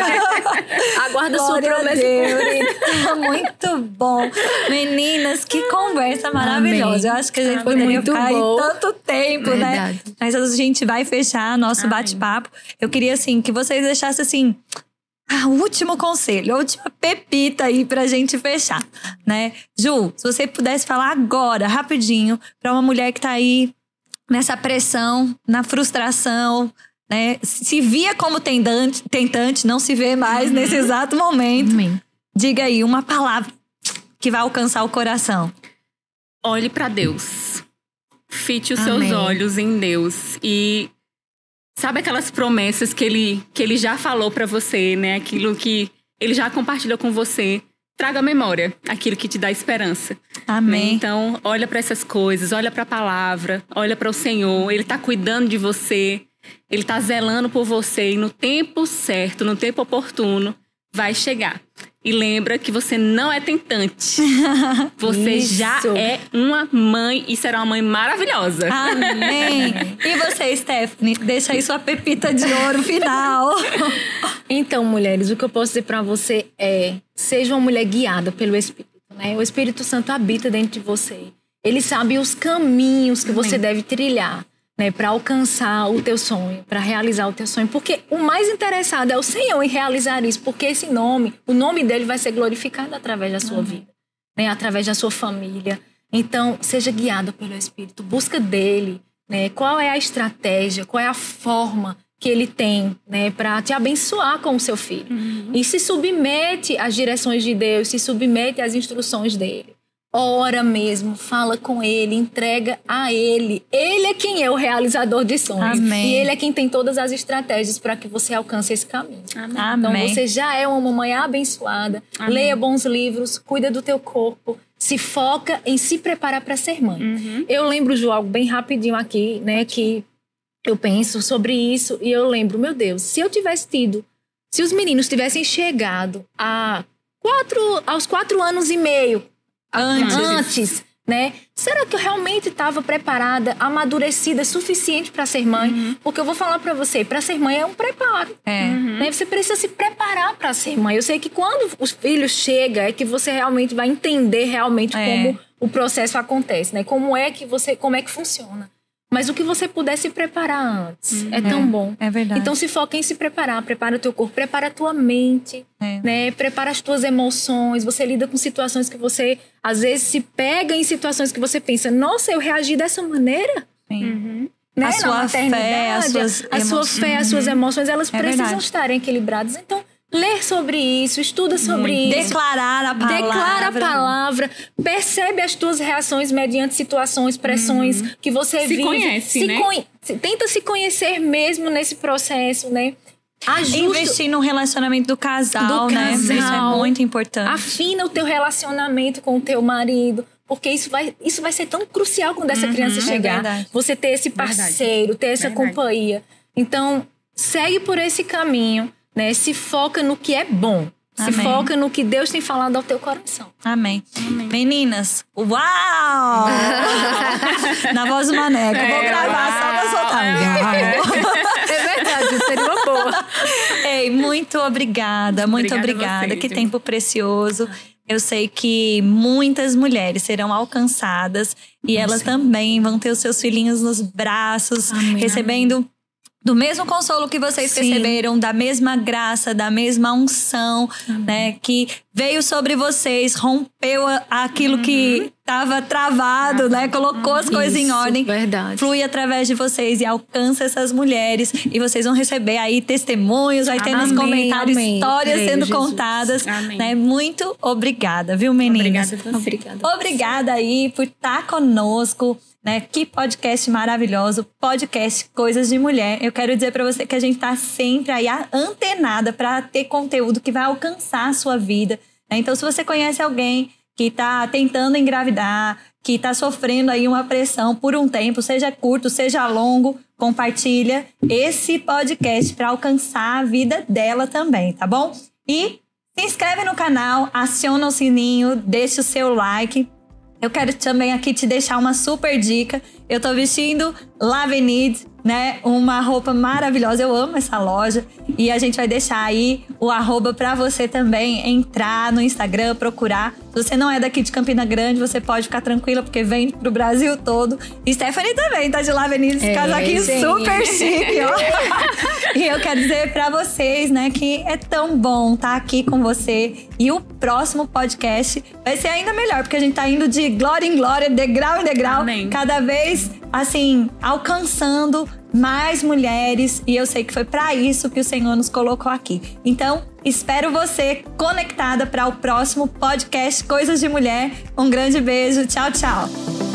Aguarda sua promessa Muito bom. Meninas, que conversa maravilhosa. Eu acho que a gente Foi poderia ficar bom. aí tanto tempo, né? Verdade. né? Mas a gente vai fechar nosso bate-papo. Eu queria, assim, que vocês deixassem, assim ah, último conselho, a última pepita aí pra gente fechar, né? Ju, se você pudesse falar agora, rapidinho, pra uma mulher que tá aí nessa pressão, na frustração, né? Se via como tentante, tentante não se vê mais uhum. nesse exato momento. Amém. Diga aí uma palavra que vai alcançar o coração. Olhe para Deus. Fite os Amém. seus olhos em Deus e Sabe aquelas promessas que ele, que ele já falou para você, né? Aquilo que ele já compartilhou com você. Traga à memória aquilo que te dá esperança. Amém. Né? Então, olha para essas coisas, olha para a palavra, olha para o Senhor. Ele está cuidando de você, ele está zelando por você e no tempo certo, no tempo oportuno, vai chegar. E lembra que você não é tentante. Você Isso. já é uma mãe e será uma mãe maravilhosa. Amém. e você, Stephanie? Deixa aí sua pepita de ouro final. então, mulheres, o que eu posso dizer para você é: seja uma mulher guiada pelo Espírito. Né? O Espírito Santo habita dentro de você. Ele sabe os caminhos que Amém. você deve trilhar né, para alcançar o teu sonho, para realizar o teu sonho, porque o mais interessado é o Senhor em realizar isso, porque esse nome, o nome dele vai ser glorificado através da sua uhum. vida, né, através da sua família. Então, seja guiado pelo Espírito, busca dele, né, qual é a estratégia, qual é a forma que ele tem, né, para te abençoar com o seu filho. Uhum. E se submete às direções de Deus, se submete às instruções dele. Ora mesmo, fala com ele, entrega a ele. Ele é quem é o realizador de sonhos. Amém. E ele é quem tem todas as estratégias para que você alcance esse caminho. Amém. Então você já é uma mamãe abençoada. Amém. Leia bons livros, cuida do teu corpo, se foca em se preparar para ser mãe. Uhum. Eu lembro de algo bem rapidinho aqui, né, que eu penso sobre isso e eu lembro, meu Deus, se eu tivesse tido, se os meninos tivessem chegado a quatro, aos quatro anos e meio antes, antes né? Será que eu realmente estava preparada, amadurecida, suficiente para ser mãe? Uhum. Porque eu vou falar para você, para ser mãe é um preparo. É. Uhum. Né? Você precisa se preparar para ser mãe. Eu sei que quando os filhos chegam é que você realmente vai entender realmente é. como o processo acontece, né? Como é que você, como é que funciona. Mas o que você puder se preparar antes é tão é, bom. É verdade. Então se foca em se preparar, prepara o teu corpo, prepara a tua mente, é. né? Prepara as tuas emoções. Você lida com situações que você às vezes se pega em situações que você pensa, nossa, eu reagi dessa maneira. Sim. Uhum. Né? A sua fé, as suas a sua fé, as suas emoções, elas é precisam verdade. estarem equilibradas. Então ler sobre isso, estuda sobre Muito. isso. Declarar a palavra. Declara a palavra. Percebe as tuas reações mediante situações, pressões uhum. que você se vive. Conhece, se né? Tenta se conhecer mesmo nesse processo, né? Ajusta... Investir no relacionamento do casal, do né? Casal. Isso é muito importante. Afina o teu relacionamento com o teu marido. Porque isso vai, isso vai ser tão crucial quando essa uhum, criança é chegar. É você ter esse parceiro, ter essa verdade. companhia. Então, segue por esse caminho né? Se foca no que é bom. Amém. Se foca no que Deus tem falado ao teu coração. Amém. Amém. Meninas, uau! Na voz do Maneco. É, Vou gravar uau. só pra soltar. É verdade, seria uma boa. Ei, muito obrigada, muito obrigada. obrigada. que tempo precioso. Eu sei que muitas mulheres serão alcançadas e elas também vão ter os seus filhinhos nos braços, Amém. recebendo do mesmo consolo que vocês Sim. receberam, da mesma graça, da mesma unção, Amém. né? Que veio sobre vocês, rompeu aquilo uhum. que estava travado, né? Colocou as coisas Isso, em ordem. Verdade. Flui através de vocês e alcança essas mulheres. E vocês vão receber aí testemunhos, vai ter nos comentários amém. histórias Creio, sendo Jesus. contadas. Amém. Né? Muito obrigada, viu, meninas? Obrigada, obrigada. Obrigada aí por estar conosco né? Que podcast maravilhoso, podcast Coisas de Mulher. Eu quero dizer para você que a gente tá sempre aí antenada para ter conteúdo que vai alcançar a sua vida. Né? Então, se você conhece alguém que está tentando engravidar, que está sofrendo aí uma pressão por um tempo, seja curto, seja longo, compartilha esse podcast para alcançar a vida dela também, tá bom? E se inscreve no canal, aciona o sininho, deixa o seu like eu quero também aqui te deixar uma super dica. Eu tô vestindo Lavenid né? Uma roupa maravilhosa. Eu amo essa loja. E a gente vai deixar aí o arroba para você também entrar no Instagram, procurar. Se você não é daqui de Campina Grande, você pode ficar tranquila, porque vem pro Brasil todo. E Stephanie também tá de lá, Venida, é, casaquinho sim. super chique, ó. e eu quero dizer para vocês, né, que é tão bom estar tá aqui com você. E o próximo podcast vai ser ainda melhor, porque a gente tá indo de glória em glória, degrau em degrau, Amém. cada vez assim, alcançando mais mulheres e eu sei que foi para isso que o Senhor nos colocou aqui. Então, espero você conectada para o próximo podcast Coisas de Mulher. Um grande beijo. Tchau, tchau.